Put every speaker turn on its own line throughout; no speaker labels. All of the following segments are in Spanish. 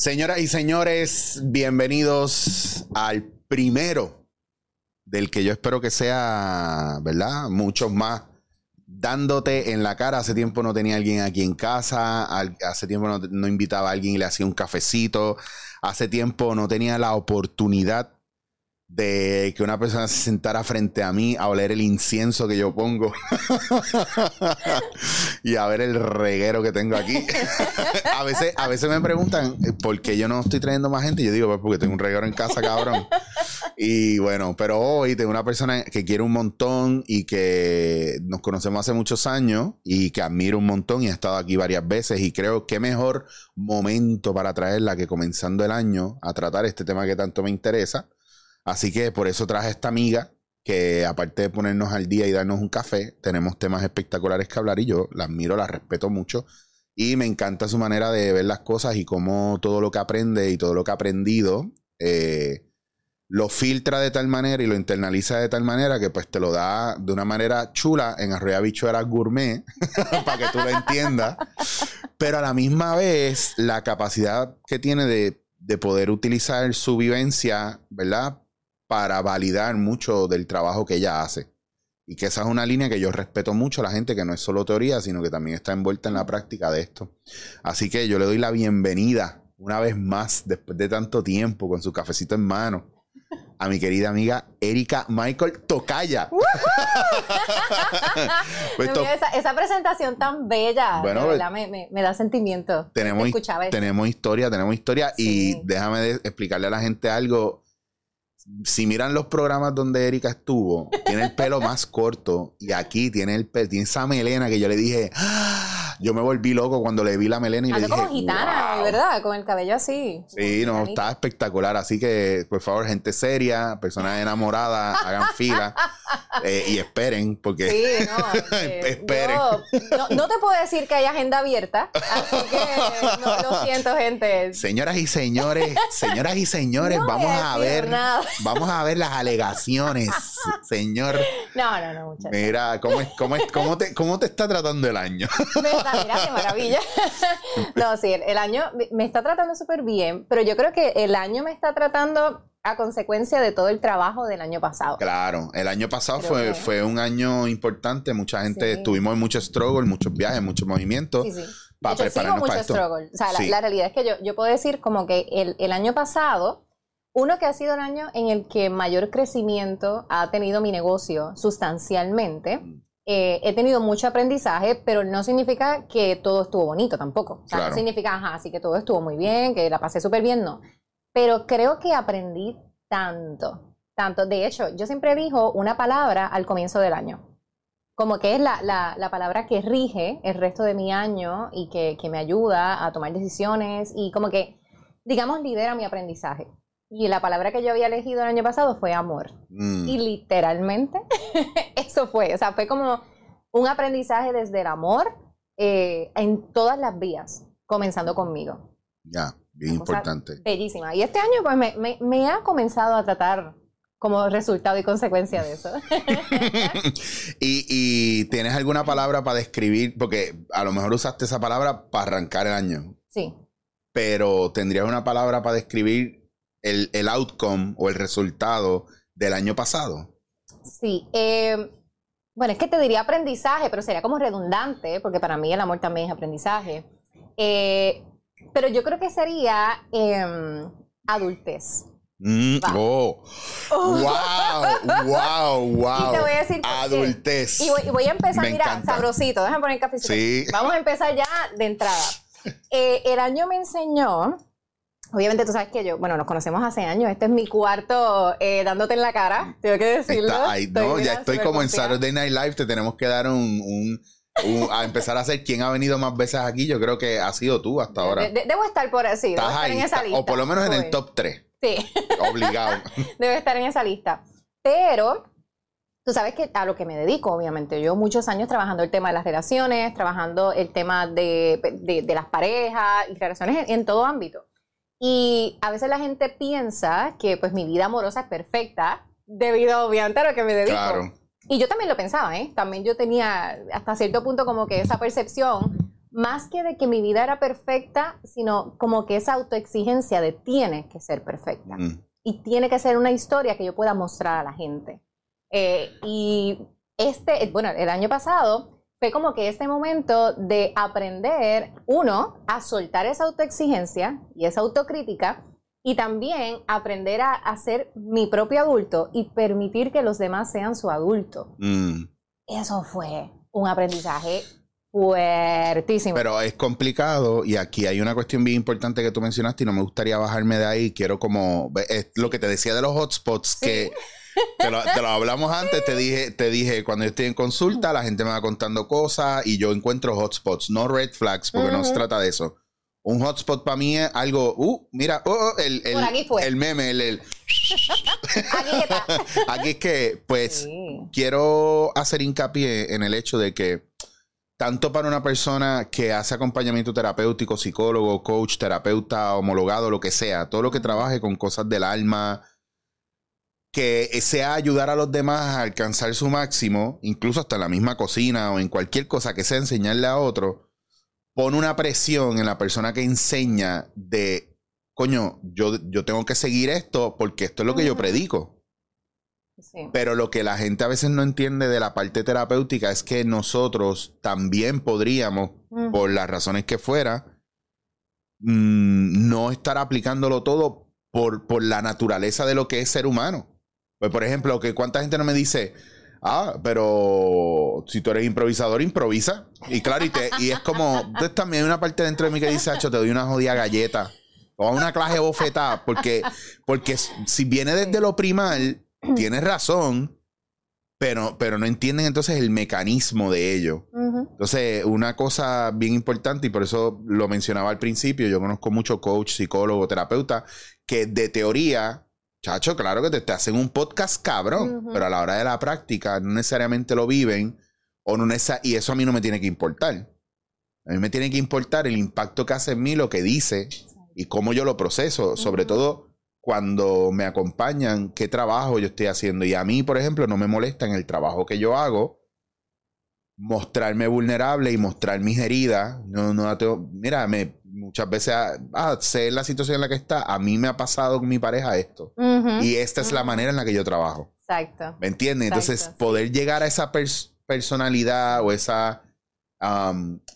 Señoras y señores, bienvenidos al primero del que yo espero que sea, ¿verdad? Muchos más dándote en la cara. Hace tiempo no tenía alguien aquí en casa, hace tiempo no, no invitaba a alguien y le hacía un cafecito, hace tiempo no tenía la oportunidad de que una persona se sentara frente a mí a oler el incienso que yo pongo y a ver el reguero que tengo aquí. a, veces, a veces me preguntan eh, por qué yo no estoy trayendo más gente. Yo digo, pues porque tengo un reguero en casa, cabrón. y bueno, pero hoy tengo una persona que quiere un montón y que nos conocemos hace muchos años y que admiro un montón y ha estado aquí varias veces. Y creo que mejor momento para traerla que comenzando el año a tratar este tema que tanto me interesa Así que por eso traje esta amiga que aparte de ponernos al día y darnos un café, tenemos temas espectaculares que hablar y yo la admiro, la respeto mucho y me encanta su manera de ver las cosas y cómo todo lo que aprende y todo lo que ha aprendido eh, lo filtra de tal manera y lo internaliza de tal manera que pues te lo da de una manera chula en Arroya Bichuela Gourmet para que tú lo entiendas, pero a la misma vez la capacidad que tiene de, de poder utilizar su vivencia, ¿verdad? Para validar mucho del trabajo que ella hace. Y que esa es una línea que yo respeto mucho a la gente que no es solo teoría, sino que también está envuelta en la práctica de esto. Así que yo le doy la bienvenida una vez más, después de tanto tiempo, con su cafecito en mano, a mi querida amiga Erika Michael Tocaya.
Pues esa, presentación tan bella, bueno, me, da sentimiento.
Tenemos, tenemos historia, tenemos historia y déjame explicarle a la gente algo si miran los programas donde Erika estuvo, tiene el pelo más corto y aquí tiene el pelo, tiene esa melena que yo le dije, ¡Ah! Yo me volví loco cuando le vi la melena y le dije,
como gitana, ¿verdad? Con el cabello así.
Sí, no, está espectacular. Así que, por favor, gente seria, personas enamoradas, hagan fila eh, y esperen, porque... Sí, no,
esperen. no, te puedo decir que hay agenda abierta, así que lo siento, gente.
Señoras y señores, señoras y señores, vamos a, ver, vamos a ver las alegaciones, señor.
No, no, no, muchachos.
Mira, ¿cómo, es, cómo, es, cómo, te, ¿cómo te está tratando el año?
Mira qué maravilla. no, sí, el año me está tratando súper bien, pero yo creo que el año me está tratando a consecuencia de todo el trabajo del año pasado.
Claro, el año pasado fue, fue un año importante, mucha gente, estuvimos en muchos struggles, muchos viajes, muchos movimientos. Sí, sí.
Para prepararnos para esto. O sea, la, realidad es que yo, yo puedo decir como que el, el año pasado, uno que ha sido el año en el que mayor crecimiento ha tenido mi negocio sustancialmente. Mm. Eh, he tenido mucho aprendizaje, pero no significa que todo estuvo bonito tampoco. O sea, no significa, ajá, así que todo estuvo muy bien, que la pasé súper bien, no. Pero creo que aprendí tanto, tanto. De hecho, yo siempre digo una palabra al comienzo del año. Como que es la, la, la palabra que rige el resto de mi año y que, que me ayuda a tomar decisiones y como que, digamos, lidera mi aprendizaje. Y la palabra que yo había elegido el año pasado fue amor. Mm. Y literalmente eso fue. O sea, fue como un aprendizaje desde el amor eh, en todas las vías, comenzando conmigo.
Ya, bien importante.
Bellísima. Y este año, pues, me, me, ha comenzado a tratar como resultado y consecuencia de eso.
y, y, tienes alguna palabra para describir, porque a lo mejor usaste esa palabra para arrancar el año.
Sí.
Pero tendrías una palabra para describir el, el outcome o el resultado del año pasado?
Sí. Eh, bueno, es que te diría aprendizaje, pero sería como redundante, porque para mí el amor también es aprendizaje. Eh, pero yo creo que sería em, adultez.
Mm, oh. wow, wow, wow.
Y te voy a decir
adultez.
Y voy, a empezar, mira, sabrosito, déjame poner café. Sí. Vamos a empezar ya de entrada. Eh, el año me enseñó Obviamente tú sabes que yo, bueno, nos conocemos hace años. Este es mi cuarto eh, dándote en la cara, tengo que decirlo.
no, ya estoy como en Saturday Night Live, te tenemos que dar un, a empezar a hacer quién ha venido más veces aquí. Yo creo que ha sido tú hasta ahora.
debo estar por así, debo estar en esa lista.
O por lo menos en el top 3.
Sí.
Obligado.
debo estar en esa lista. Pero Tú sabes que a lo que me dedico, obviamente, yo muchos años trabajando el tema de las relaciones, trabajando el tema de, de, las parejas y relaciones en, todo ámbito. Y a veces la gente piensa que pues mi vida amorosa es perfecta debido obviamente a lo que me dedico. Claro. Y yo también lo pensaba, ¿eh? También yo tenía hasta cierto punto como que esa percepción, más que de que mi vida era perfecta, sino como que esa autoexigencia de tiene que ser perfecta. Mm. Y tiene que ser una historia que yo pueda mostrar a la gente. Eh, y este, bueno, el año pasado fue como que este momento de aprender, uno, a soltar esa autoexigencia y esa autocrítica, y también aprender a, ser mi propio adulto y permitir que los demás sean su adulto. Mm. Eso fue un aprendizaje fuertísimo.
Pero es complicado y aquí hay una cuestión bien importante que tú mencionaste y no me gustaría bajarme de ahí. Quiero como, es lo que te decía de los hotspots que... Te lo, hablamos antes, te dije, te dije, cuando yo estoy en consulta, la gente me va contando cosas y yo encuentro hotspots, no red flags, porque no se trata de eso. Un hotspot para mí es algo, uh, mira, oh, el, el, meme, el, aquí está. aquí es que, pues, quiero hacer hincapié en el hecho de que tanto para una persona que hace acompañamiento terapéutico, psicólogo, coach, terapeuta, homologado, lo que sea, todo lo que trabaje con cosas del alma, que sea ayudar a los demás a alcanzar su máximo, incluso hasta en la misma cocina o en cualquier cosa que sea enseñarle a otro, pone una presión en la persona que enseña de, coño, yo, yo tengo que seguir esto porque esto es lo que yo predico. Pero lo que la gente a veces no entiende de la parte terapéutica es que nosotros también podríamos, por las razones que fuera, mm, no estar aplicándolo todo por, por la naturaleza de lo que es ser humano. Pues, por ejemplo, que cuánta gente no me dice, ah, pero si tú eres improvisador, improvisa. Y claro, y, es como, entonces también hay una parte dentro de mí que dice, Hacho, te doy una jodida galleta. O una clase bofetada, porque, porque si viene desde lo primal, tienes razón, pero, pero no entienden entonces el mecanismo de ello. Entonces, una cosa bien importante, y por eso lo mencionaba al principio, yo conozco mucho coach, psicólogo, terapeuta, que de teoría Chacho, claro que te, hacen un podcast cabrón, pero a la hora de la práctica no necesariamente lo viven o no y eso a mí no me tiene que importar. A mí me tiene que importar el impacto que hace en mí lo que dice y cómo yo lo proceso, sobre todo cuando me acompañan qué trabajo yo estoy haciendo. Y a mí, por ejemplo, no me molesta en el trabajo que yo hago mostrarme vulnerable y mostrar mis heridas. No, no, mira, me, muchas veces, ah, ah, sé la situación en la que está, a mí me ha pasado con mi pareja esto. y esta es la manera en la que yo trabajo.
Exacto.
¿Me entiendes? Entonces, poder llegar a esa personalidad o esa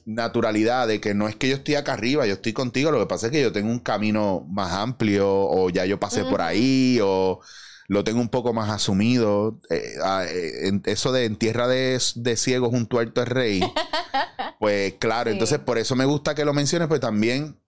naturalidad de que no es que yo estoy acá arriba, yo estoy contigo, lo que pasa es que yo tengo un camino más amplio o ya yo pasé por ahí o lo tengo un poco más asumido. Eh, ah, eh, eso de en tierra de, ciegos junto al es rey. pues claro, entonces por eso me gusta que lo menciones, pues también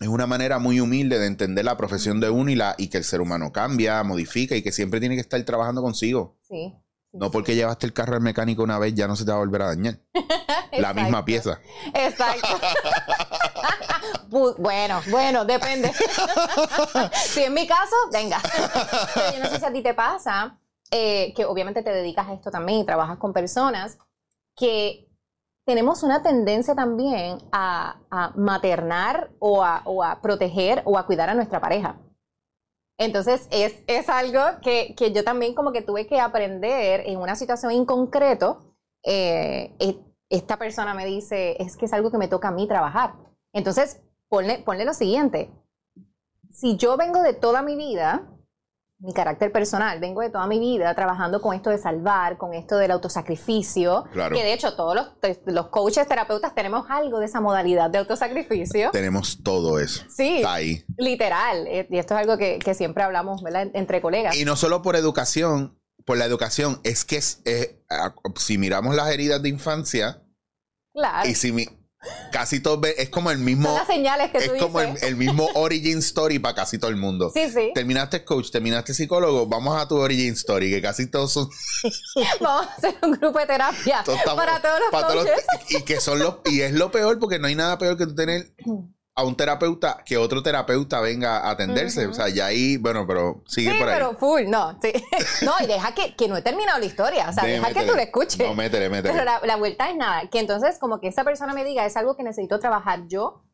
es una manera muy humilde de entender la profesión de uno y, la, y que el ser humano cambia, modifica y que siempre tiene que estar trabajando consigo.
Sí.
No porque llevaste el carro al mecánico una vez ya no se te va a volver a dañar. la misma pieza.
Exacto. bueno, bueno, depende. si en mi caso, venga. yo no sé si a ti te pasa, eh, que obviamente te dedicas a esto también y trabajas con personas, que tenemos una tendencia también a, maternar o a proteger o a cuidar a nuestra pareja. Entonces es, es algo que, que, yo también como que tuve que aprender en una situación en concreto. Eh, esta persona me dice, es que es algo que me toca a mí trabajar. Entonces, ponle, ponle lo siguiente. Si yo vengo de toda mi vida mi carácter personal. Vengo de toda mi vida trabajando con esto de salvar, con esto del autosacrificio. Claro. Que de hecho todos los, los, coaches, terapeutas tenemos algo de esa modalidad de autosacrificio.
Tenemos todo eso.
Sí. Está ahí. Literal. Eh, y esto es algo que, siempre hablamos, ¿verdad? Entre colegas.
Y no solo por educación, por la educación, es que si miramos las heridas de infancia.
Claro.
Y si mi, casi todo es como el mismo
señales que
es como el, mismo origin story para casi todo el mundo.
Sí sí.
Terminaste coach terminaste psicólogo vamos a tu origin story que casi todos son
vamos a hacer un grupo de terapia para todos los coaches.
y que son los y es lo peor porque no hay nada peor que tú tener a un terapeuta que otro terapeuta venga a atenderse. O sea, ya ahí, bueno, pero sigue por ahí.
pero full, no. Sí. No, y deja que, que no he terminado la historia. O sea, deja que tú la escuches.
No, métele, métele.
Pero la, vuelta es nada. Que entonces, como que esa persona me diga, es algo que necesito trabajar yo,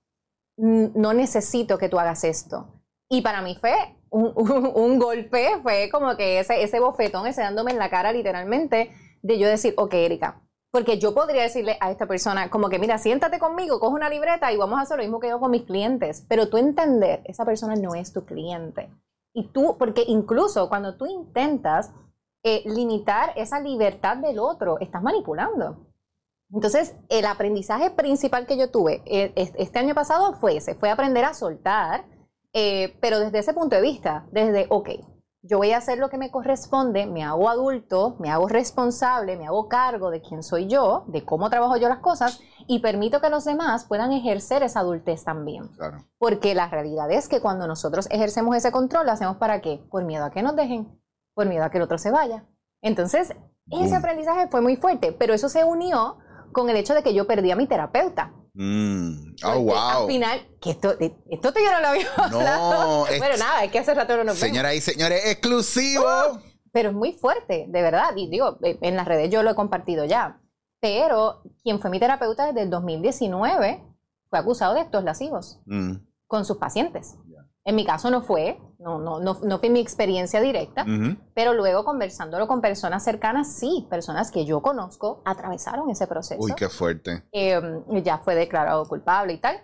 no necesito que tú hagas esto. Y para mí fue un, un, golpe, fue como que ese, ese bofetón, ese dándome en la cara literalmente, de yo decir, ok, Erika, Porque yo podría decirle a esta persona, como que, mira, siéntate conmigo, coge una libreta y vamos a hacer lo mismo que yo con mis clientes. Pero tú entender, esa persona no es tu cliente. Y tú, porque incluso cuando tú intentas eh, limitar esa libertad del otro, estás manipulando. Entonces, el aprendizaje principal que yo tuve eh, este año pasado fue ese, fue aprender a soltar, eh, pero desde ese punto de vista, desde, ok, yo voy a hacer lo que me corresponde, me hago adulto, me hago responsable, me hago cargo de quién soy yo, de cómo trabajo yo las cosas y permito que los demás puedan ejercer esa adultez también. Porque la realidad es que cuando nosotros ejercemos ese control, lo hacemos para qué? Por miedo a que nos dejen, por miedo a que el otro se vaya. Entonces, ese aprendizaje fue muy fuerte, pero eso se unió con el hecho de que yo perdí a mi terapeuta.
Mm. Oh, wow.
Al final, que esto, esto yo no lo había No. bueno, nada, es que hace rato no nos
Señoras y señores, exclusivo.
pero es muy fuerte, de verdad. Y digo, eh, en las redes yo lo he compartido ya. Pero quien fue mi terapeuta desde el 2019 fue acusado de estos lascivos mm. con sus pacientes. En mi caso no fue, no, no, no, no fue mi experiencia directa, pero luego conversándolo con personas cercanas, sí, personas que yo conozco atravesaron ese proceso.
Uy, qué fuerte.
Em, ya fue declarado culpable y tal.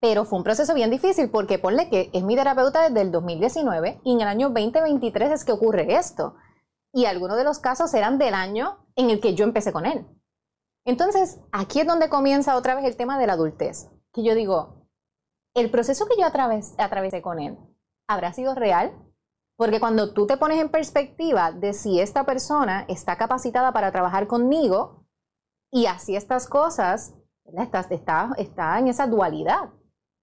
Pero fue un proceso bien difícil porque ponle que es mi terapeuta desde el 2019 y en el año 2023 es que ocurre esto. Y algunos de los casos eran del año en el que yo empecé con él. Entonces, aquí es donde comienza otra vez el tema de la adultez. Que yo digo, el proceso que yo atravesé con él habrá sido real, porque cuando tú te pones en perspectiva de si esta persona está capacitada para trabajar conmigo y así estas cosas, está, está, está en esa dualidad.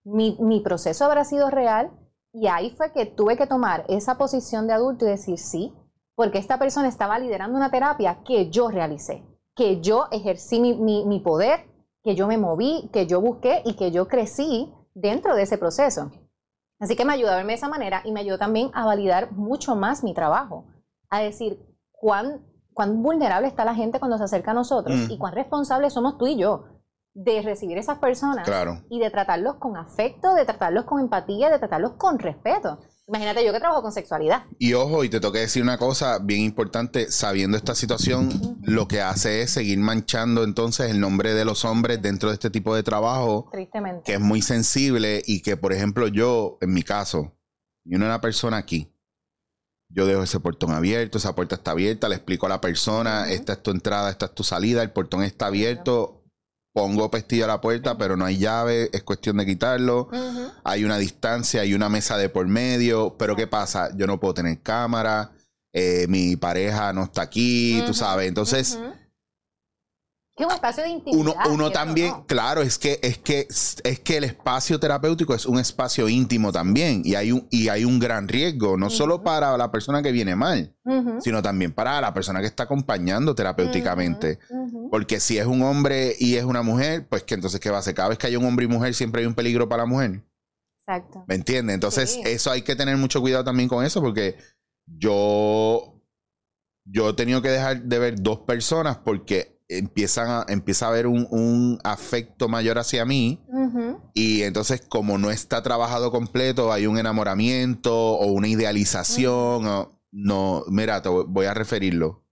Mi, mi, proceso habrá sido real y ahí fue que tuve que tomar esa posición de adulto y decir sí, porque esta persona estaba liderando una terapia que yo realicé, que yo ejercí mi, mi poder, que yo me moví, que yo busqué y que yo crecí dentro de ese proceso. Así que me ayudó a verme de esa manera y me ayudó también a validar mucho más mi trabajo, a decir cuán, cuán vulnerable está la gente cuando se acerca a nosotros mm. y cuán responsables somos tú y yo de recibir esas personas y de tratarlos con afecto, de tratarlos con empatía, de tratarlos con respeto. Imagínate yo que trabajo con sexualidad.
Y ojo, y te toqué decir una cosa bien importante, sabiendo esta situación, lo que hace es seguir manchando entonces el nombre de los hombres dentro de este tipo de trabajo.
Tristemente.
Que es muy sensible y que, por ejemplo, yo, en mi caso, y una persona aquí, yo dejo ese portón abierto, esa puerta está abierta, le explico a la persona, esta es tu entrada, esta es tu salida, el portón está abierto, pongo pestillo a la puerta, pero no hay llave, es cuestión de quitarlo. Hay una distancia, hay una mesa de por medio, pero ¿qué pasa? Yo no puedo tener cámara, eh, mi pareja no está aquí, tú sabes. Entonces,
que un espacio de intimidad.
Uno, también, claro, es que, es que es que el espacio terapéutico es un espacio íntimo también. Y hay un, y hay un gran riesgo, no solo para la persona que viene mal, sino también para la persona que está acompañando terapéuticamente. Porque si es un hombre y es una mujer, pues que entonces, ¿qué va a hacer? Cada vez que hay un hombre y mujer, siempre hay un peligro para la mujer.
Exacto.
¿Me entiendes? Entonces, eso hay que tener mucho cuidado también con eso, porque yo. Yo he tenido que dejar de ver dos personas porque empiezan a, empieza a haber un, afecto mayor hacia mí. Y entonces, como no está trabajado completo, hay un enamoramiento o una idealización. no, mira, te voy a referirlo.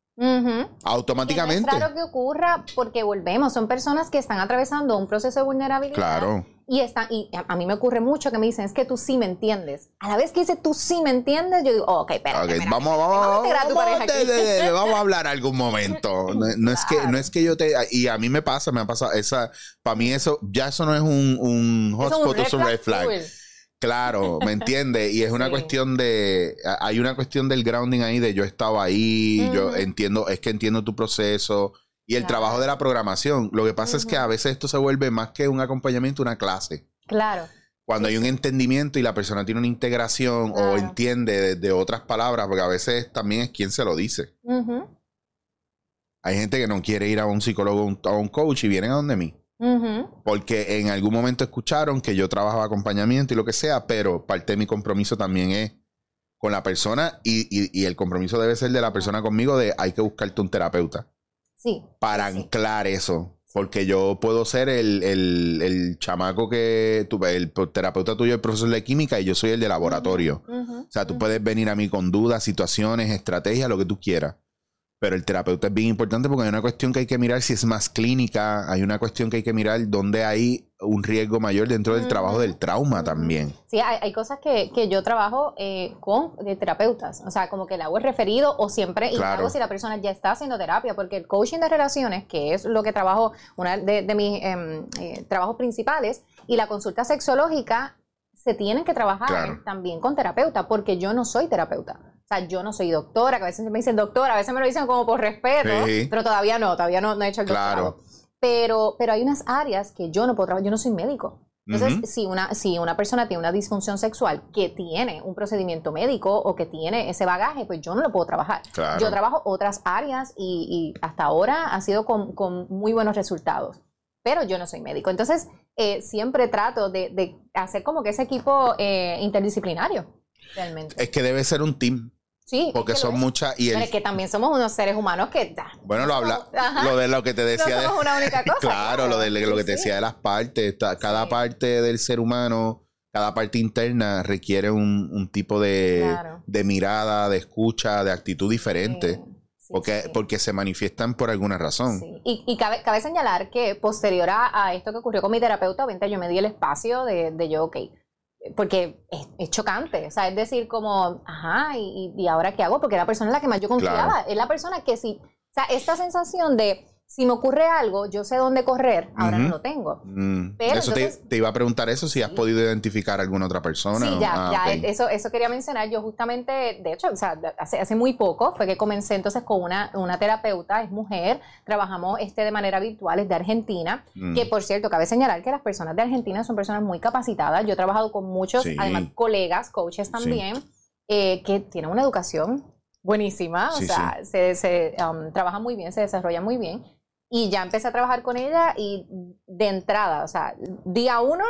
Automáticamente.
es raro que ocurra porque volvemos, son personas que están atravesando un proceso de vulnerabilidad.
Claro.
Y, está, y a, mí me ocurre mucho que me dicen, es que tú sí me entiendes. A la vez que dice tú sí me entiendes, yo digo, oh, ok, espérate.
vamos, vamos, vamos, a hablar algún momento. No, es que, no es que yo te. Y a mí me pasa, me ha pasado. Esa, para mí, eso, ya eso no es un, un hotspot, es un red flag. Claro, ¿me entiende? Y es una cuestión de. Hay una cuestión del grounding ahí de yo estaba ahí, yo entiendo, es que entiendo tu proceso y el trabajo de la programación. Lo que pasa es que a veces esto se vuelve más que un acompañamiento, una clase.
Claro.
Cuando hay un entendimiento y la persona tiene una integración o entiende de, otras palabras, porque a veces también es quien se lo dice. Hay gente que no quiere ir a un psicólogo o a un coach y vienen a donde mí. Porque en algún momento escucharon que yo trabajaba acompañamiento y lo que sea, pero parte de mi compromiso también es con la persona y, y el compromiso debe ser de la persona conmigo de hay que buscarte un terapeuta. Para anclar eso. Porque yo puedo ser el, el, chamaco que tú, el terapeuta tuyo, el profesor de química, y yo soy el de laboratorio. o sea, tú puedes venir a mí con dudas, situaciones, estrategias, lo que tú quieras. Pero el terapeuta es bien importante porque hay una cuestión que hay que mirar si es más clínica, hay una cuestión que hay que mirar dónde hay un riesgo mayor dentro del trabajo del trauma también.
Sí, hay, cosas que, yo trabajo eh, con terapeutas, o sea, como que el agua es referido o siempre, y claro. si la persona ya está haciendo terapia, porque el coaching de relaciones, que es lo que trabajo, una de, mis em, eh, trabajos principales, y la consulta sexológica, se tienen que trabajar también con terapeuta, porque yo no soy terapeuta. Sea, yo no soy doctora, que a veces me dicen doctora, a veces me lo dicen como por respeto, pero todavía no, todavía no, he hecho el doctorado. Pero, pero hay unas áreas que yo no puedo trabajar, yo no soy médico. Entonces, si, una, si una persona tiene una disfunción sexual que tiene un procedimiento médico o que tiene ese bagaje, pues yo no lo puedo trabajar. Yo trabajo otras áreas y, hasta ahora ha sido con, muy buenos resultados, pero yo no soy médico. Entonces, eh, siempre trato de, hacer como que ese equipo eh, interdisciplinario, realmente.
Es que debe ser un team. Sí. Porque son muchas. Y
es que también somos unos seres humanos que.
Bueno, lo habla. Lo de lo que te decía.
No somos una única cosa.
claro, lo de lo que te decía de las partes. Cada parte del ser humano, cada parte interna requiere un, tipo de, de, mirada, de escucha, de actitud diferente. porque, porque se manifiestan por alguna razón.
Y, y cabe, cabe, señalar que posterior a, esto que ocurrió con mi terapeuta, yo me di el espacio de, de yo, ok, porque es, chocante, o sea, es decir, como, ajá, y, y, ahora qué hago, porque era la persona en la que más yo confiaba, es la persona que sí, o sea, esta sensación de si me ocurre algo, yo sé dónde correr, ahora no lo tengo.
Mm. Pero eso te, iba a preguntar eso, si has podido identificar a alguna otra persona.
Sí, ya, ah, ya, eso, eso quería mencionar. Yo justamente, de hecho, o sea, hace, hace muy poco fue que comencé entonces con una, una terapeuta, es mujer, trabajamos este de manera virtual, es de Argentina, mm. que por cierto, cabe señalar que las personas de Argentina son personas muy capacitadas. Yo he trabajado con muchos, además, colegas, coaches también, eh, que tienen una educación buenísima, o sea, se, se um, trabaja muy bien, se desarrolla muy bien. Y ya empecé a trabajar con ella y de entrada, o sea, día uno,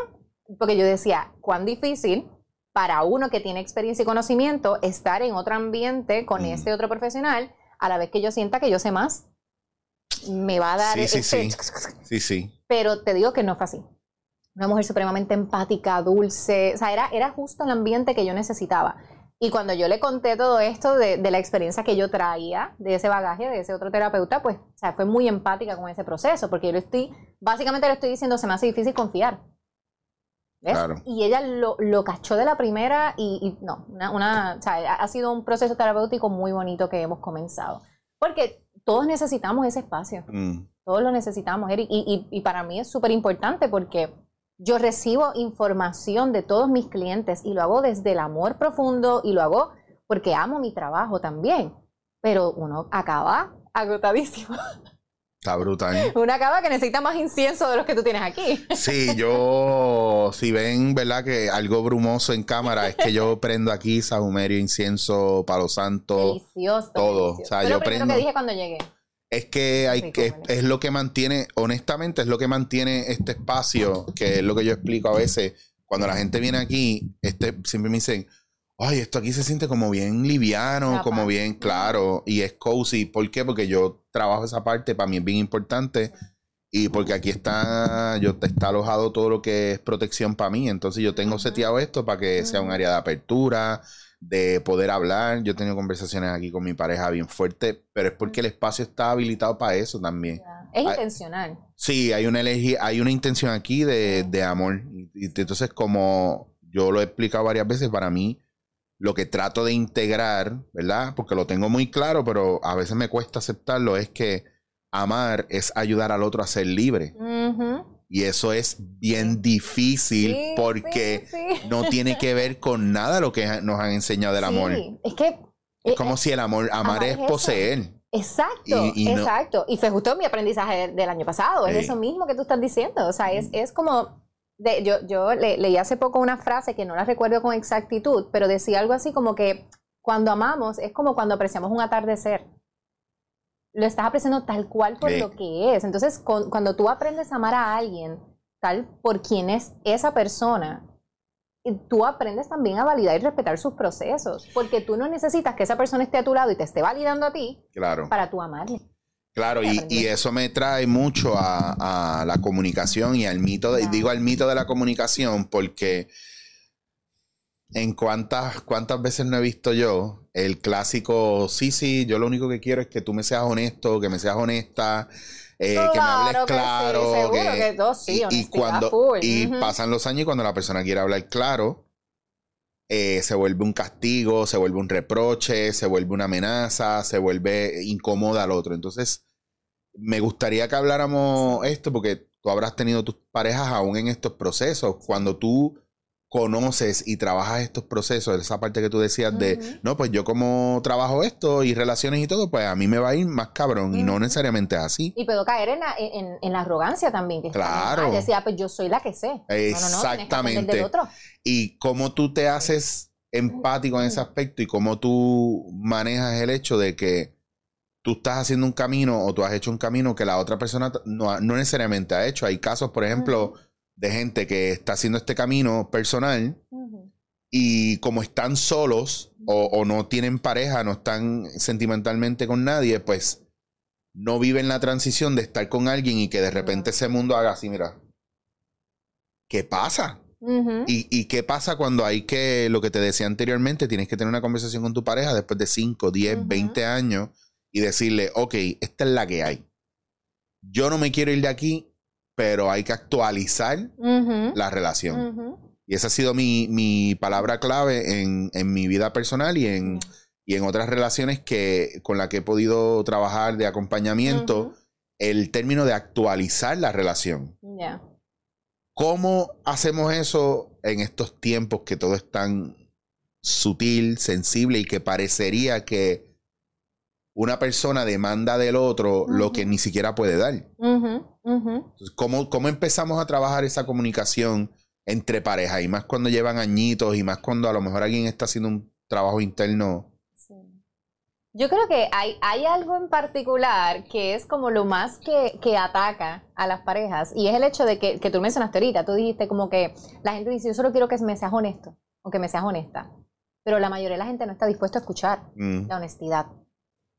porque yo decía, cuán difícil para uno que tiene experiencia y conocimiento estar en otro ambiente con este otro profesional, a la vez que yo sienta que yo sé más, me va a dar...
Sí, sí, sí. sí, sí.
Pero te digo que no fue así. Una mujer supremamente empática, dulce, o sea, era, era justo el ambiente que yo necesitaba. Y cuando yo le conté todo esto de, la experiencia que yo traía, de ese bagaje, de ese otro terapeuta, pues, o sea, fue muy empática con ese proceso, porque yo le estoy, básicamente le estoy diciendo, se me hace difícil confiar. ¿Ves? Y ella lo, lo, cachó de la primera y, no, una, o sea, ha sido un proceso terapéutico muy bonito que hemos comenzado. Porque todos necesitamos ese espacio. Mm. Todos lo necesitamos, Eric. Y, y, y para mí es súper importante porque yo recibo información de todos mis clientes y lo hago desde el amor profundo y lo hago porque amo mi trabajo también. Pero uno acaba agotadísimo.
Está brutal.
Uno acaba que necesita más incienso de los que tú tienes aquí.
Sí, yo, si ven, ¿verdad? Que algo brumoso en cámara es que yo prendo aquí sahumerio, incienso, palo santo.
Delicioso.
Todo. O sea, yo prendo.
que dije cuando llegué
es que hay que es, lo que mantiene, honestamente, es lo que mantiene este espacio, que es lo que yo explico a veces. Cuando la gente viene aquí, este, siempre me dicen, ay, esto aquí se siente como bien liviano, como bien claro, y es cozy. ¿Por qué? Porque yo trabajo esa parte, para mí es bien importante. Y porque aquí está, yo está alojado todo lo que es protección para mí. Entonces yo tengo seteado esto para que sea un área de apertura, de poder hablar. Yo he tenido conversaciones aquí con mi pareja bien fuerte, pero es porque el espacio está habilitado para eso también.
Es intencional.
Sí, hay una, hay una intención aquí de, amor. Y, entonces, como yo lo he explicado varias veces, para mí, lo que trato de integrar, ¿verdad? Porque lo tengo muy claro, pero a veces me cuesta aceptarlo, es que amar es ayudar al otro a ser libre. Y eso es bien difícil porque no tiene que ver con nada lo que nos han enseñado del amor.
Es que
es como si el amor, amar, es, poseer.
Exacto, exacto. Y fue justo mi aprendizaje del año pasado. Es eso mismo que tú estás diciendo. O sea, es, es como. De, yo yo leí hace poco una frase que no la recuerdo con exactitud, pero decía algo así como que cuando amamos es como cuando apreciamos un atardecer lo estás apreciando tal cual por lo que es. Entonces, cuando tú aprendes a amar a alguien tal por quien es esa persona, tú aprendes también a validar y respetar sus procesos, porque tú no necesitas que esa persona esté a tu lado y te esté validando a ti
claro.
para tú amarle.
Claro, y, eso me trae mucho a, la comunicación y al mito, de, digo al mito de la comunicación porque en cuántas, cuántas veces no he visto yo el clásico, sí, sí, yo lo único que quiero es que tú me seas honesto, que me seas honesta, eh, que me hables claro. Que, sí, y, cuando y pasan los años y cuando la persona quiere hablar claro, eh, se vuelve un castigo, se vuelve un reproche, se vuelve una amenaza, se vuelve incómoda al otro. Entonces, me gustaría que habláramos esto porque tú habrás tenido tus parejas aún en estos procesos. Cuando tú conoces y trabajas estos procesos, esa parte que tú decías de, no, pues yo como trabajo esto y relaciones y todo, pues a mí me va a ir más cabrón y no necesariamente así.
Y puedo caer en la, en, la arrogancia también. Que
claro.
Decía, pues yo soy la que sé.
Exactamente. No, no, y cómo tú te haces empático en ese aspecto y cómo tú manejas el hecho de que tú estás haciendo un camino o tú has hecho un camino que la otra persona no, no necesariamente ha hecho. Hay casos, por ejemplo, de gente que está haciendo este camino personal y como están solos o, no tienen pareja, no están sentimentalmente con nadie, pues no viven la transición de estar con alguien y que de repente ese mundo haga así, mira, ¿qué pasa? ¿Y, ¿Y, qué pasa cuando hay que, lo que te decía anteriormente, tienes que tener una conversación con tu pareja después de 5, 10, 20 años y decirle, ok, esta es la que hay. Yo no me quiero ir de aquí, pero hay que actualizar la relación. Y esa ha sido mi, palabra clave en, mi vida personal y en, y en otras relaciones que, con las que he podido trabajar de acompañamiento, el término de actualizar la relación. ¿Cómo hacemos eso en estos tiempos que todo es tan sutil, sensible y que parecería que una persona demanda del otro lo que ni siquiera puede dar. ¿cómo, empezamos a trabajar esa comunicación entre parejas? Y más cuando llevan añitos y más cuando a lo mejor alguien está haciendo un trabajo interno.
Yo creo que hay, hay algo en particular que es como lo más que, que ataca a las parejas y es el hecho de que, que tú mencionaste ahorita, tú dijiste como que la gente dice, yo solo quiero que me seas honesto o que me seas honesta, pero la mayoría de la gente no está dispuesta a escuchar mm. la honestidad.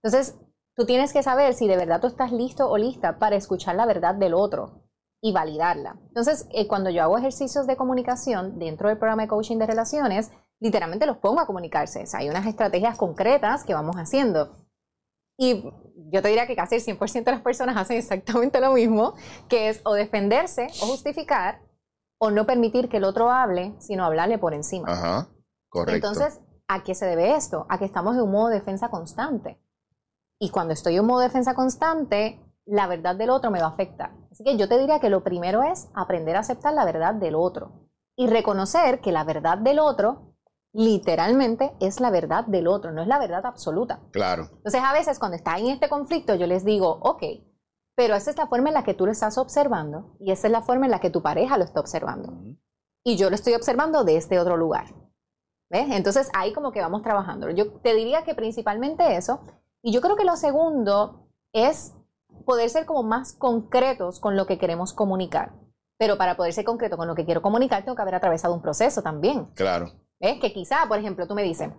Entonces, tú tienes que saber si de verdad tú estás listo o lista para escuchar la verdad del otro y validarla. Entonces, eh, cuando yo hago ejercicios de comunicación dentro del programa de coaching de relaciones, literalmente los pongo a comunicarse. O sea, hay unas estrategias concretas que vamos haciendo. Y yo te diría que casi el 100% de las personas hacen exactamente lo mismo, que es o defenderse o justificar o no permitir que el otro hable, sino hablarle por encima.
Ajá, correcto.
Entonces, ¿a qué se debe esto? A que estamos en un modo de defensa constante. Y cuando estoy en modo defensa constante, la verdad del otro me va a afectar. Así que yo te diría que lo primero es aprender a aceptar la verdad del otro y reconocer que la verdad del otro literalmente es la verdad del otro, no es la verdad absoluta.
Claro.
Entonces a veces cuando está en este conflicto yo les digo, ok, pero esa es la forma en la que tú lo estás observando y esa es la forma en la que tu pareja lo está observando. Y yo lo estoy observando de este otro lugar. ¿Ves? Entonces ahí como que vamos trabajando. Yo te diría que principalmente eso y yo creo que lo segundo es poder ser como más concretos con lo que queremos comunicar. Pero para poder ser concreto con lo que quiero comunicar, tengo que haber atravesado un proceso también.
Claro.
Es que quizá, por ejemplo, tú me dices,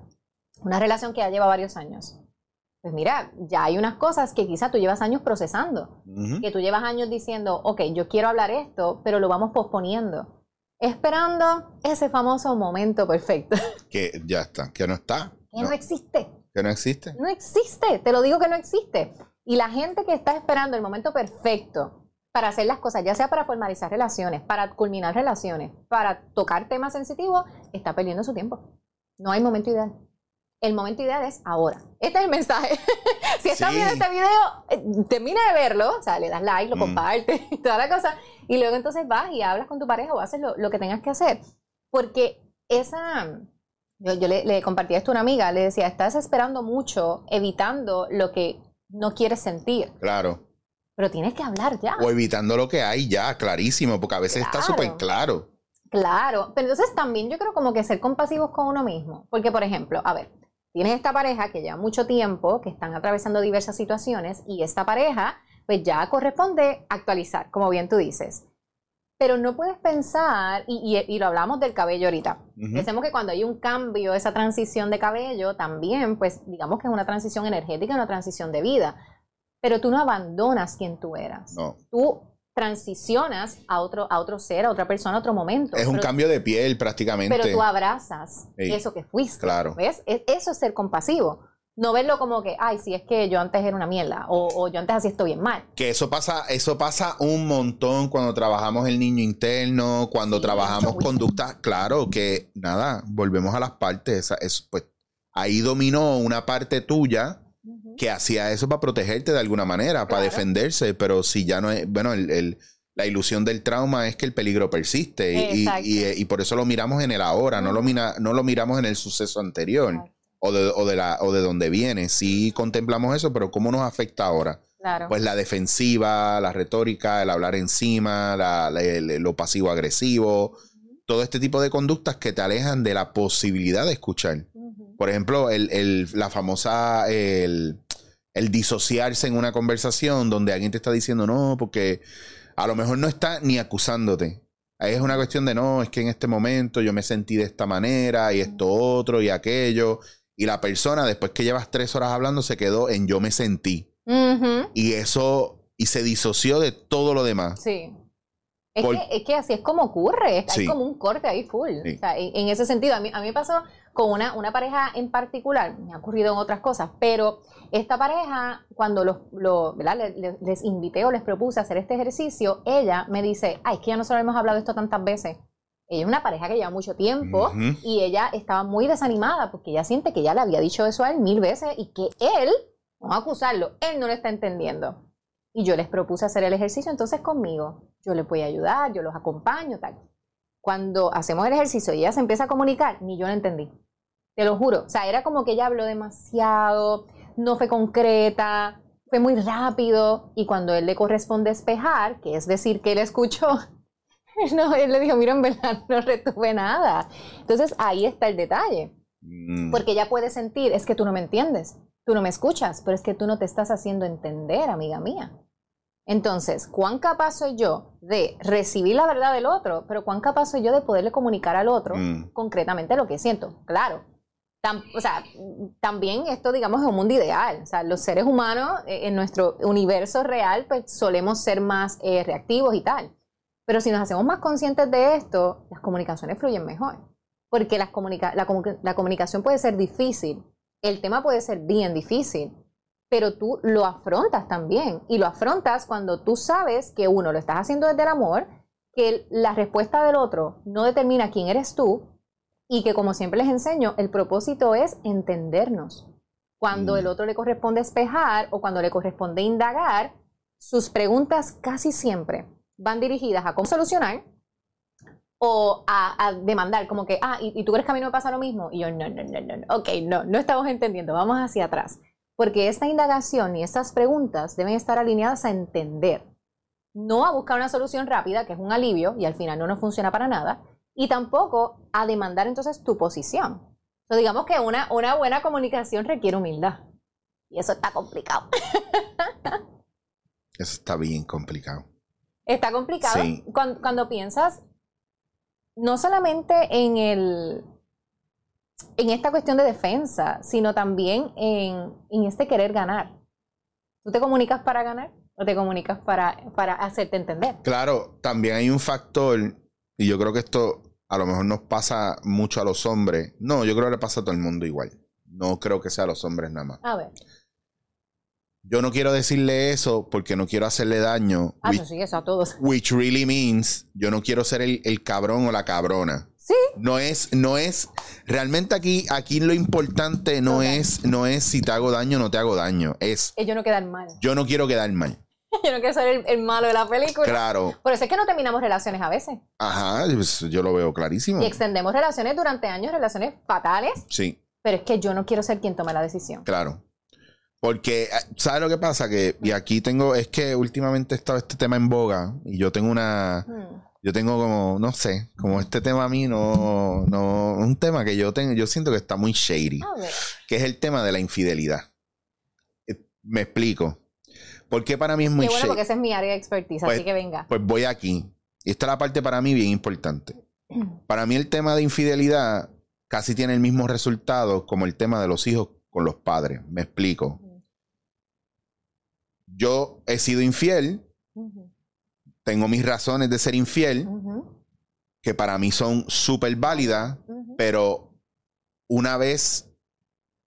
una relación que ya lleva varios años. Pues mira, ya hay unas cosas que quizá tú llevas años procesando. Que tú llevas años diciendo, ok, yo quiero hablar esto, pero lo vamos posponiendo. Esperando ese famoso momento perfecto.
Que ya está, que no está.
Que no existe.
Que no existe.
No existe, te lo digo que no existe. Y la gente que está esperando el momento perfecto para hacer las cosas, ya sea para formalizar relaciones, para culminar relaciones, para tocar temas sensitivos, está perdiendo su tiempo. No hay momento ideal. El momento ideal es ahora. Este es el mensaje. si estás viendo este video, eh, termina de verlo, o sea, le das like, lo mm. compartes, toda la cosa, y luego entonces vas y hablas con tu pareja o haces lo que tengas que hacer. Porque esa, yo, le, compartí esto a una amiga, le decía, estás esperando mucho, evitando lo que no quieres sentir.
Claro.
Pero tienes que hablar ya.
O evitando lo que hay ya, clarísimo, porque a veces está súper claro.
Claro, pero entonces también yo creo como que ser compasivos con uno mismo. Porque, por ejemplo, a ver, tienes esta pareja que lleva mucho tiempo, que están atravesando diversas situaciones, y esta pareja, pues ya corresponde actualizar, como bien tú dices. Pero no puedes pensar, y, lo hablamos del cabello ahorita, pensemos que cuando hay un cambio, esa transición de cabello, también, pues digamos que es una transición energética, una transición de vida. Pero tú no abandonas quien tú eras.
No.
Tú transicionas a otro, a otro ser, a otra persona, a otro momento.
Es un cambio de piel prácticamente.
Pero tú abrazas eso que fuiste.
Claro.
¿Ves? Eso es ser compasivo. No verlo como que, ay, si es que yo antes era una mierda o, yo antes hacía esto bien mal.
Que eso pasa, eso pasa un montón cuando trabajamos el niño interno, cuando trabajamos conductas. Claro que nada, volvemos a las partes. es, pues ahí dominó una parte tuya que hacía eso para protegerte de alguna manera, para defenderse, pero si ya no es, bueno, el, la ilusión del trauma es que el peligro persiste y, y, por eso lo miramos en el ahora, no, lo mira, no lo miramos en el suceso anterior o de, o, de la, o de donde viene. Sí contemplamos eso, pero ¿cómo nos afecta ahora? Pues la defensiva, la retórica, el hablar encima, la, lo pasivo-agresivo, todo este tipo de conductas que te alejan de la posibilidad de escuchar. Por ejemplo, el, la famosa, el, el disociarse en una conversación donde alguien te está diciendo no, porque a lo mejor no está ni acusándote. Es una cuestión de no, es que en este momento yo me sentí de esta manera y esto otro y aquello. Y la persona, después que llevas tres horas hablando, se quedó en yo me sentí. Y eso, y se disoció de todo lo demás.
Sí. Es, que, es que así es como ocurre. Hay como un corte ahí full. O sea, en, ese sentido, a mí, a mí me pasó con una, una pareja en particular, me ha ocurrido en otras cosas, pero esta pareja, cuando los, Les, invité o les propuse hacer este ejercicio, ella me dice, ay, es que ya nosotros hemos hablado de esto tantas veces. Ella es una pareja que lleva mucho tiempo y ella estaba muy desanimada porque ella siente que ya le había dicho eso a él mil veces y que él, vamos a acusarlo, él no lo está entendiendo. Y yo les propuse hacer el ejercicio entonces conmigo. Yo les voy a ayudar, yo los acompaño, tal. Cuando hacemos el ejercicio y ella se empieza a comunicar, ni yo lo entendí. Te lo juro. O sea, era como que ella habló demasiado, no fue concreta, fue muy rápido. Y cuando él le corresponde espejar, que es decir, que él escuchó, no, él le dijo, mira, en verdad no retuve nada. Entonces ahí está el detalle. Mm. Porque ella puede sentir, es que tú no me entiendes, tú no me escuchas, pero es que tú no te estás haciendo entender, amiga mía. Entonces, ¿cuán capaz soy yo de recibir la verdad del otro, pero cuán capaz soy yo de poderle comunicar al otro mm. concretamente lo que siento? Claro, o sea, también esto, digamos, es un mundo ideal. O sea, los seres humanos eh, en nuestro universo real, pues solemos ser más eh, reactivos y tal. Pero si nos hacemos más conscientes de esto, las comunicaciones fluyen mejor. Porque la, la comunicación puede ser difícil, el tema puede ser bien difícil, pero tú lo afrontas también. Y lo afrontas cuando tú sabes que uno lo estás haciendo desde el amor, que la respuesta del otro no determina quién eres tú, y que como siempre les enseño, el propósito es entendernos. Cuando mm. el otro le corresponde espejar o cuando le corresponde indagar, sus preguntas casi siempre van dirigidas a cómo solucionar o a, demandar, como que, ah, ¿y, tú crees que a mí no me pasa lo mismo? Y yo, no, no, no, no, no, ok, no, no estamos entendiendo, vamos hacia atrás. Porque esta indagación y estas preguntas deben estar alineadas a entender, no a buscar una solución rápida, que es un alivio y al final no nos funciona para nada, y tampoco a demandar entonces tu posición. So, digamos que una, una buena comunicación requiere humildad. Y eso está complicado.
eso está bien complicado.
Está complicado cuando, piensas no solamente en el en esta cuestión de defensa, sino también en, en, este querer ganar. ¿Tú te comunicas para ganar o te comunicas para, para hacerte entender?
Claro, también hay un factor, y yo creo que esto a lo mejor nos pasa mucho a los hombres. No, yo creo que le pasa a todo el mundo igual. No creo que sea a los hombres nada más.
A ver.
Yo no quiero decirle eso porque no quiero hacerle daño.
Ah, which, sí, eso a todos.
Which really means yo no quiero ser el, cabrón o la cabrona.
Sí.
No es, no es, realmente aquí, aquí lo importante no es, no es si te hago daño o no te hago daño. Es.
Yo no quedar mal.
Yo no quiero quedar mal.
yo no quiero ser el, malo de la película.
Claro.
Por eso es que no terminamos relaciones a veces.
Ajá, pues, yo lo veo clarísimo.
Y extendemos relaciones durante años, relaciones fatales.
Sí.
Pero es que yo no quiero ser quien tome la decisión.
Claro. Porque, eh, ¿sabes lo que pasa? Que, y aquí tengo, es que últimamente está este tema en boga y yo tengo una, hmm. yo tengo como, no sé, como este tema a mí no, no, un tema que yo tengo, yo siento que está muy shady, que es el tema de la infidelidad. Eh, me explico. Porque para mí es muy
Qué bueno, porque esa es mi área de expertise, así
pues,
que venga.
Pues voy aquí. Y esta es la parte para mí bien importante. Para mí el tema de infidelidad casi tiene el mismo resultado como el tema de los hijos con los padres. Me explico. Yo he sido infiel tengo mis razones de ser infiel, que para mí son súper válidas, pero una vez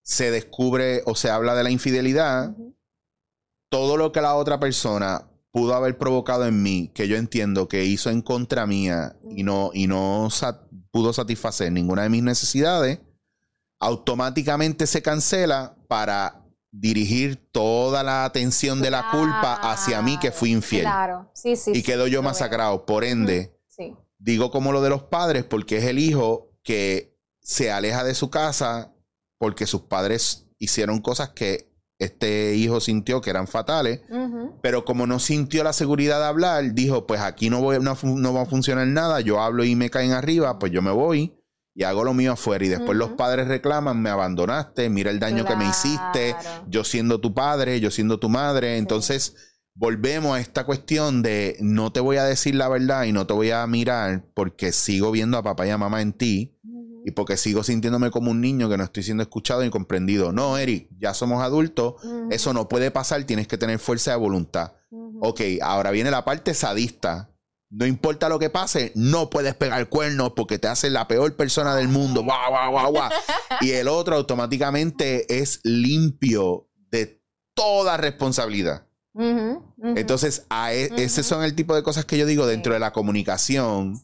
se descubre o se habla de la infidelidad, todo lo que la otra persona pudo haber provocado en mí, que yo entiendo que hizo en contra mía y no, y no pudo satisfacer ninguna de mis necesidades, automáticamente se cancela para dirigir toda la atención de la culpa hacia mí que fui infiel.
Claro, sí, sí.
Y quedo yo masacrado. Por ende, digo como lo de los padres, porque es el hijo que se aleja de su casa porque sus padres hicieron cosas que este hijo sintió que eran fatales, pero como no sintió la seguridad de hablar, dijo, pues aquí no, voy, no, va a funcionar nada, yo hablo y me caen arriba, pues yo me voy y hago lo mío afuera. Y después los padres reclaman, me abandonaste, mira el daño que me hiciste, yo siendo tu padre, yo siendo tu madre. Entonces, volvemos a esta cuestión de no te voy a decir la verdad y no te voy a mirar porque sigo viendo a papá y a mamá en ti. Y porque sigo sintiéndome como un niño que no estoy siendo escuchado y comprendido. No, Eric, ya somos adultos. Eso no puede pasar. Tienes que tener fuerza de voluntad. Ok, ahora viene la parte sadista no importa lo que pase, no puedes pegar cuernos porque te hace la peor persona del mundo. Y el otro automáticamente es limpio de toda responsabilidad. Entonces, a e, ese son el tipo de cosas que yo digo dentro de la comunicación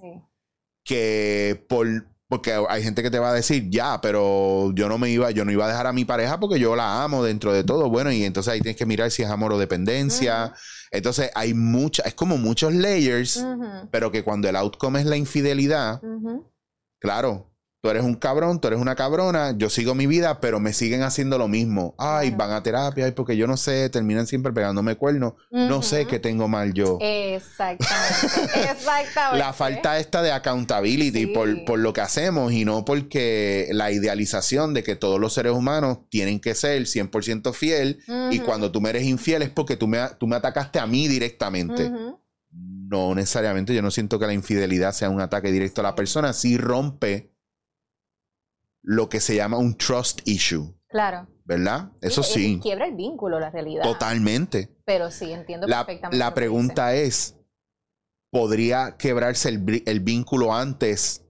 que por porque hay gente que te va a decir, ya, pero yo no me iba, yo no iba a dejar a mi pareja porque yo la amo dentro de todo. Bueno, y entonces ahí tienes que mirar si es amor o dependencia. Entonces hay mucha, es como muchos layers, pero que cuando el outcome es la infidelidad, claro, tú eres un cabrón, tú eres una cabrona, yo sigo mi vida, pero me siguen haciendo lo mismo. Ay, van a terapia, ay, porque yo no sé, terminan siempre pegándome cuernos. No sé qué tengo mal yo.
Exactamente. Exactamente.
La falta esta de accountability por, lo que hacemos y no porque la idealización de que todos los seres humanos tienen que ser 100% fiel y cuando tú me eres infiel es porque tú me, tú me atacaste a mí directamente. No necesariamente, yo no siento que la infidelidad sea un ataque directo a la persona, sí rompe lo que se llama un trust issue.
Claro.
¿Verdad? Eso sí.
Quiebra el vínculo, la realidad.
Totalmente.
Pero sí, entiendo
la,
perfectamente.
La pregunta es, ¿podría quebrarse el, vínculo antes?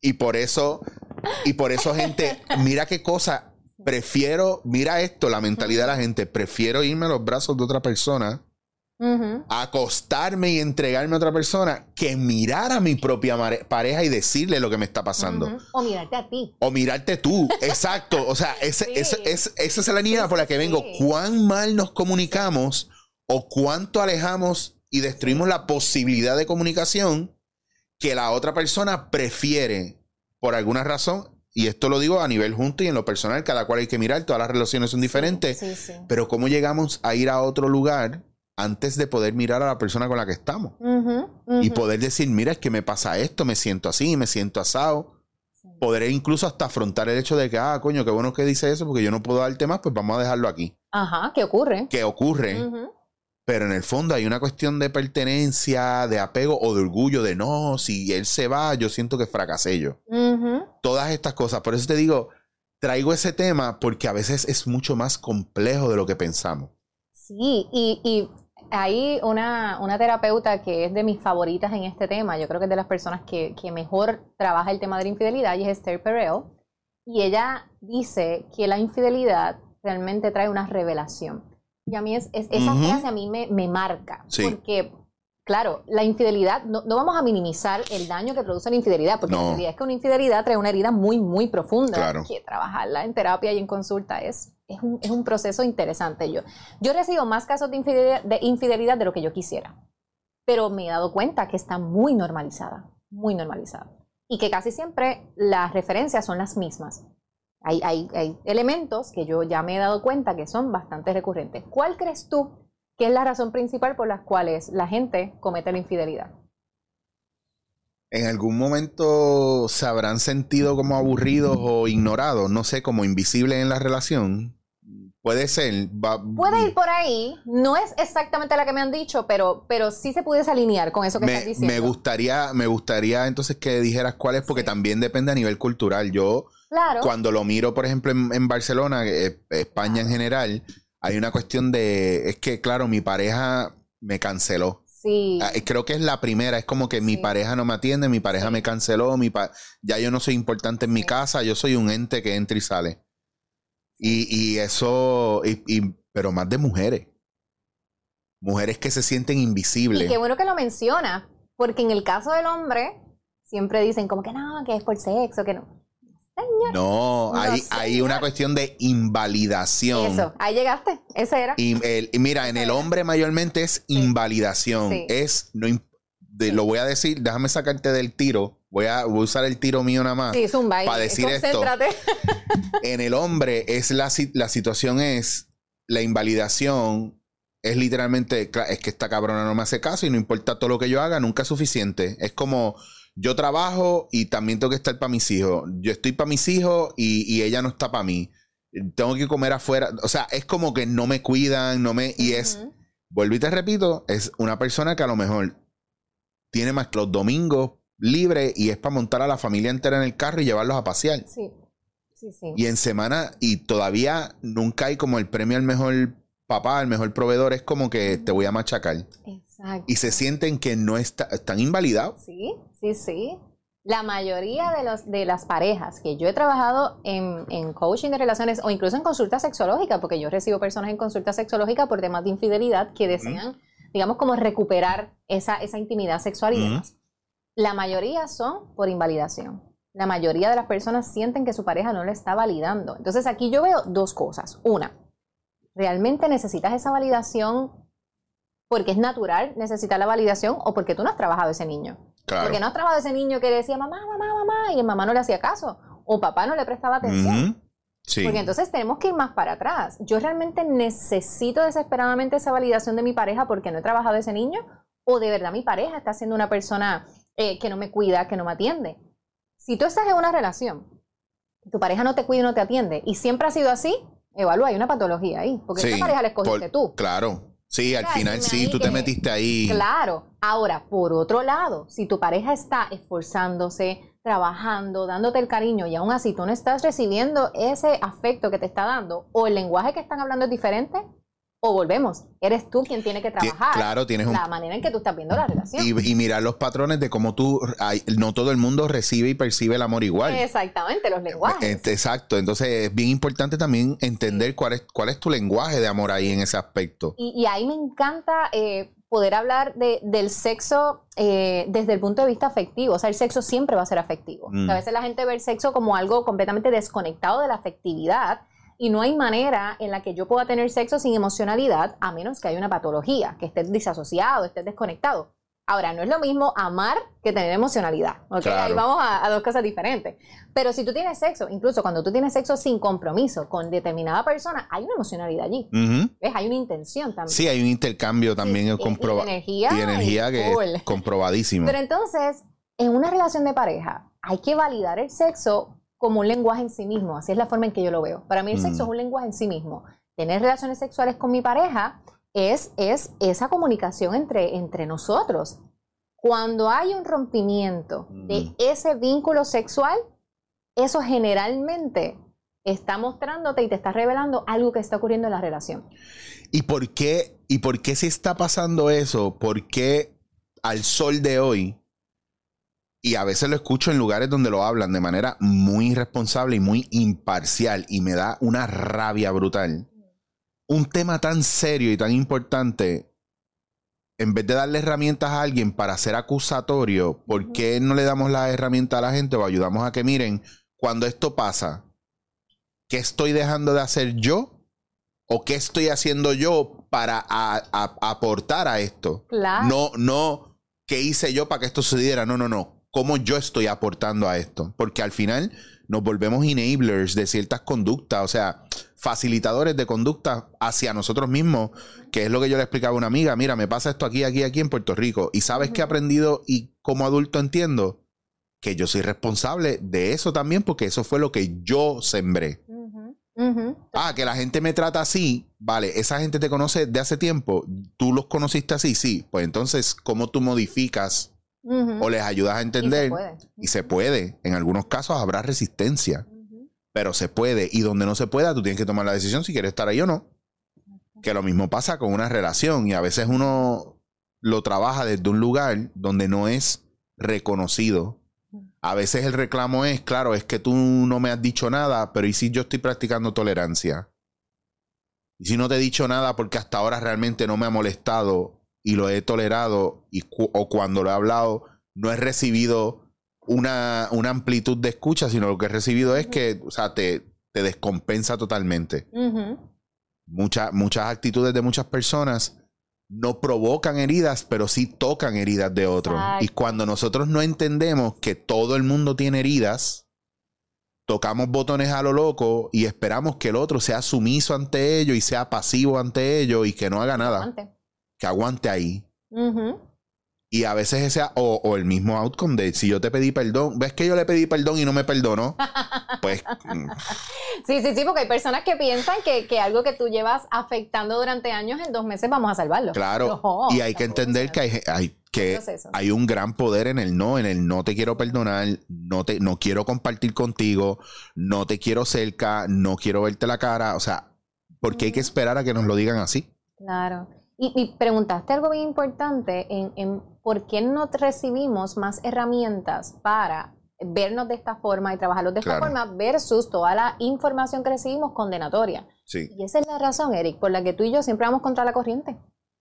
Y por eso, y por eso, gente, mira qué cosa, prefiero, mira esto, la mentalidad de la gente, prefiero irme a los brazos de otra persona acostarme y entregarme a otra persona que mirar a mi propia pareja y decirle lo que me está pasando.
O mirarte a ti.
O mirarte tú, exacto. O sea, esa es la línea por la que vengo. ¿Cuán mal nos comunicamos o cuánto alejamos y destruimos la posibilidad de comunicación que la otra persona prefiere por alguna razón y esto lo digo a nivel junto y en lo personal, cada cual hay que mirar, todas las relaciones son diferentes, pero cómo llegamos a ir a otro lugar antes de poder mirar a la persona con la que estamos. Y poder decir, mira, es que me pasa esto, me siento así, me siento asado. Poder incluso hasta afrontar el hecho de que, ah, coño, qué bueno que dice eso, porque yo no puedo darte más, pues vamos a dejarlo aquí.
Ajá, ¿qué ocurre?
¿Qué ocurre? Pero en el fondo hay una cuestión de pertenencia, de apego o de orgullo, de no, si él se va, yo siento que fracasé yo. Todas estas cosas. Por eso te digo, traigo ese tema porque a veces es mucho más complejo de lo que pensamos.
Sí, y hay una, terapeuta que es de mis favoritas en este tema, yo creo que es de las personas que, mejor trabaja el tema de la infidelidad, y es Esther Perel, y ella dice que la infidelidad realmente trae una revelación. Y a mí es, esa frase a mí me, marca, porque claro, la infidelidad, no, vamos a minimizar el daño que produce la infidelidad, porque la realidad es que una infidelidad trae una herida muy, muy profunda, que trabajarla en terapia y en consulta es es un, es un proceso interesante. Yo, yo recibo más casos de infidelidad, de infidelidad de lo que yo quisiera, pero me he dado cuenta que está muy normalizada, muy normalizada. Y que casi siempre las referencias son las mismas. Hay, hay, hay elementos que yo ya me he dado cuenta que son bastante recurrentes. ¿Cuál crees tú que es la razón principal por las cuales la gente comete la infidelidad?
En algún momento se habrán sentido como aburridos o ignorados, no sé, como invisibles en la relación. Puede ser.
Puede ir por ahí. No es exactamente la que me han dicho, pero, pero sí se pudiese alinear con eso que
me,
estás diciendo.
Me gustaría, me gustaría entonces que dijeras cuál es, porque también depende a nivel cultural. Yo, cuando lo miro, por ejemplo, en, Barcelona, eh, España en general, hay una cuestión de. Es que, claro, mi pareja me canceló. Sí. Ah, creo que es la primera, es como que mi pareja no me atiende, mi pareja me canceló, mi ya yo no soy importante en mi casa, yo soy un ente que entra y sale. Y, y eso, y, pero más de mujeres. Mujeres que se sienten invisibles. Y
qué bueno que lo menciona, porque en el caso del hombre, siempre dicen como que no, que es por sexo, que no.
No, hay, hay, una cuestión de invalidación.
Eso, ahí llegaste, ese era.
Y, mira, en el hombre mayormente es invalidación. Es, no, lo voy a decir, déjame sacarte del tiro. Voy a, usar el tiro mío nada más.
Sí, zumba.
Para decir esto. en el hombre es la, la situación es la invalidación es literalmente, es que esta cabrona no me hace caso y no importa todo lo que yo haga, nunca es suficiente. Es como yo trabajo y también tengo que estar para mis hijos. Yo estoy para mis hijos y, ella no está para mí. Tengo que comer afuera. O sea, es como que no me cuidan, no me... Y es, vuelvo y te repito, es una persona que a lo mejor tiene más que los domingos libres y es para montar a la familia entera en el carro y llevarlos a pasear. Sí. Sí, sí. Y en semana, y todavía nunca hay como el premio al mejor papá, el mejor proveedor, es como que te voy a machacar. Exacto. Y se sienten que no está, están invalidados.
Sí, sí, sí. La mayoría de, los, de las parejas que yo he trabajado en, en coaching de relaciones o incluso en consulta sexológica, porque yo recibo personas en consulta sexológica por temas de infidelidad que desean, digamos, como recuperar esa, esa intimidad sexual y demás. La mayoría son por invalidación. La mayoría de las personas sienten que su pareja no le está validando. Entonces aquí yo veo dos cosas. Una, ¿realmente necesitas esa validación porque es natural necesitar la validación o porque tú no has trabajado ese niño? Porque no has trabajado ese niño que decía mamá, mamá, mamá y el mamá no le hacía caso o papá no le prestaba atención. Porque entonces tenemos que ir más para atrás. Yo realmente necesito desesperadamente esa validación de mi pareja porque no he trabajado ese niño o de verdad mi pareja está siendo una persona eh, que no me cuida, que no me atiende. Si tú estás en una relación, tu pareja no te cuida y no te atiende y siempre ha sido así, evalúa, hay una patología ahí, porque esa pareja la escogiste tú.
Claro. Sí, al final sí, tú te metiste ahí.
Claro. Ahora, por otro lado, si tu pareja está esforzándose, trabajando, dándote el cariño y aún así tú no estás recibiendo ese afecto que te está dando o el lenguaje que están hablando es diferente, o volvemos, eres tú quien tiene que trabajar.
Claro, tienes
la manera en que tú estás viendo la relación.
Y, mirar los patrones de cómo tú, no todo el mundo recibe y percibe el amor igual.
Exactamente, los lenguajes.
Exacto, entonces es bien importante también entender cuál es, cuál es tu lenguaje de amor ahí en ese aspecto.
Y, ahí me encanta eh, poder hablar de, del sexo eh, desde el punto de vista afectivo. O sea, el sexo siempre va a ser afectivo. Mm. A veces la gente ve el sexo como algo completamente desconectado de la afectividad y no hay manera en la que yo pueda tener sexo sin emocionalidad a menos que haya una patología, que estés disasociado, estés desconectado. Ahora, no es lo mismo amar que tener emocionalidad. Ahí vamos a, dos cosas diferentes. Pero si tú tienes sexo, incluso cuando tú tienes sexo sin compromiso con determinada persona, hay una emocionalidad allí. ¿Ves? Hay una intención también.
Sí, hay un intercambio también sí, comprobado. Y energía. Y energía que es comprobadísimo.
Pero entonces, en una relación de pareja, hay que validar el sexo como un lenguaje en sí mismo. Así es la forma en que yo lo veo. Para mí el sexo es mm. un lenguaje en sí mismo. Tener relaciones sexuales con mi pareja es, es esa comunicación entre, entre nosotros. Cuando hay un rompimiento de mm. ese vínculo sexual, eso generalmente está mostrándote y te está revelando algo que está ocurriendo en la relación.
¿Y por qué, y por qué si está pasando eso? ¿Por qué al sol de hoy y a veces lo escucho en lugares donde lo hablan de manera muy irresponsable y muy imparcial y me da una rabia brutal. Un tema tan serio y tan importante, en vez de darle herramientas a alguien para ser acusatorio, ¿por qué no le damos la herramienta a la gente o ayudamos a que miren cuando esto pasa? ¿Qué estoy dejando de hacer yo? ¿O qué estoy haciendo yo para aportar a esto? Claro. No, no, ¿qué hice yo para que esto sucediera? No, no, no cómo yo estoy aportando a esto. Porque al final nos volvemos enablers de ciertas conductas, o sea, facilitadores de conducta hacia nosotros mismos, que es lo que yo le explicaba a una amiga, mira, me pasa esto aquí, aquí, aquí en Puerto Rico. Y sabes que he aprendido y como adulto entiendo que yo soy responsable de eso también, porque eso fue lo que yo sembré. Ah, que la gente me trata así, vale, esa gente te conoce de hace tiempo, tú los conociste así, sí, pues entonces, ¿cómo tú modificas o les ayudas a entender. Y se, puede. En algunos casos habrá resistencia, pero se puede. Y donde no se pueda, tú tienes que tomar la decisión si quieres estar ahí o no. Que lo mismo pasa con una relación y a veces uno lo trabaja desde un lugar donde no es reconocido. A veces el reclamo es, claro, es que tú no me has dicho nada, pero ¿y si yo estoy practicando tolerancia? Y si no te he dicho nada porque hasta ahora realmente no me ha molestado y lo he tolerado y o cuando lo he hablado no he recibido una, una, amplitud de escucha, sino lo que he recibido es que, o sea, te, te descompensa totalmente. muchas actitudes de muchas personas no provocan heridas, pero sí tocan heridas de otros. Y cuando nosotros no entendemos que todo el mundo tiene heridas, tocamos botones a lo loco y esperamos que el otro sea sumiso ante ello y sea pasivo ante ello y que no haga nada. Que aguante ahí. Y a veces ese, o, o, el mismo outcome de si yo te pedí perdón, ves que yo le pedí perdón y no me perdonó, pues...
Mm. sí, sí, sí, porque hay personas que piensan que, que, algo que tú llevas afectando durante años, en dos meses vamos a salvarlo.
Claro, y hay que entender que hay, hay que hay un gran poder en el no, en el no te quiero perdonar, no te no quiero compartir contigo, no te quiero cerca, no quiero verte la cara, o sea, porque hay que esperar a que nos lo digan así.
Claro. Y, preguntaste algo bien importante en, por qué no recibimos más herramientas para vernos de esta forma y trabajarlos de esta forma versus toda la información que recibimos condenatoria. Y esa es la razón, Eric, por la que tú y yo siempre vamos contra la corriente.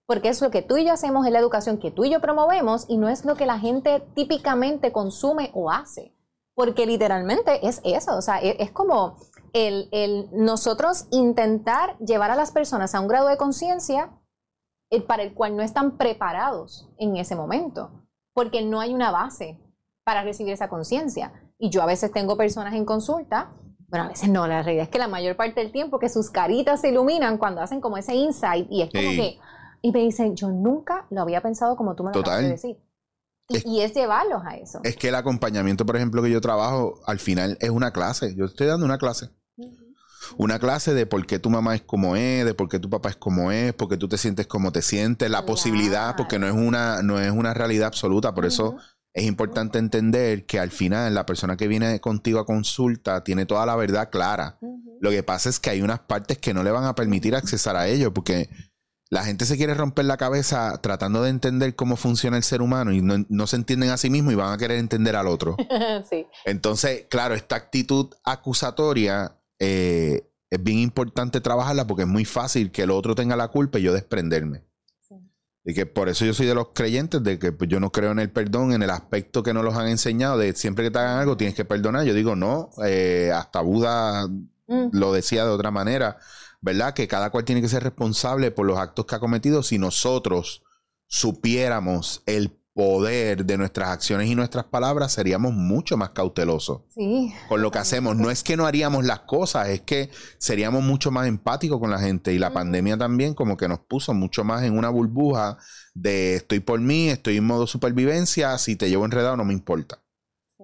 Porque es lo que tú y yo hacemos en la educación que tú y yo promovemos y no es lo que la gente típicamente consume o hace. Porque literalmente es eso, o sea, es, es como el, el nosotros intentar llevar a las personas a un grado de conciencia para el cual no están preparados en ese momento, porque no hay una base para recibir esa conciencia. Y yo a veces tengo personas en consulta, bueno, a veces no, la realidad es que la mayor parte del tiempo que sus caritas se iluminan cuando hacen como ese insight y es como que, y me dicen, yo nunca lo había pensado como tú me lo acabas de decir. Y es, llevarlos a eso.
Es que el acompañamiento, por ejemplo, que yo trabajo, al final es una clase. Yo estoy dando una clase una clase de por qué tu mamá es como es, de por qué tu papá es como es, por qué tú te sientes como te sientes, la posibilidad, porque no es una, no es una realidad absoluta, por eso es importante entender que al final la persona que viene contigo a consulta tiene toda la verdad clara. Lo que pasa es que hay unas partes que no le van a permitir accesar a ello, porque la gente se quiere romper la cabeza tratando de entender cómo funciona el ser humano y no, se entienden a sí mismos y van a querer entender al otro. Entonces, claro, esta actitud acusatoria eh, es bien importante trabajarla porque es muy fácil que el otro tenga la culpa y yo desprenderme. Y que por eso yo soy de los creyentes de que pues, yo no creo en el perdón, en el aspecto que nos los han enseñado, de siempre que te hagan algo tienes que perdonar. Yo digo, no, eh, hasta Buda mm. lo decía de otra manera, ¿verdad? Que cada cual tiene que ser responsable por los actos que ha cometido. Si nosotros supiéramos el poder de nuestras acciones y nuestras palabras, seríamos mucho más cautelosos sí. con lo que hacemos. No es que no haríamos las cosas, es que seríamos mucho más empáticos con la gente. Y la pandemia también como que nos puso mucho más en una burbuja de estoy por mí, estoy en modo supervivencia, si te llevo enredado no me importa.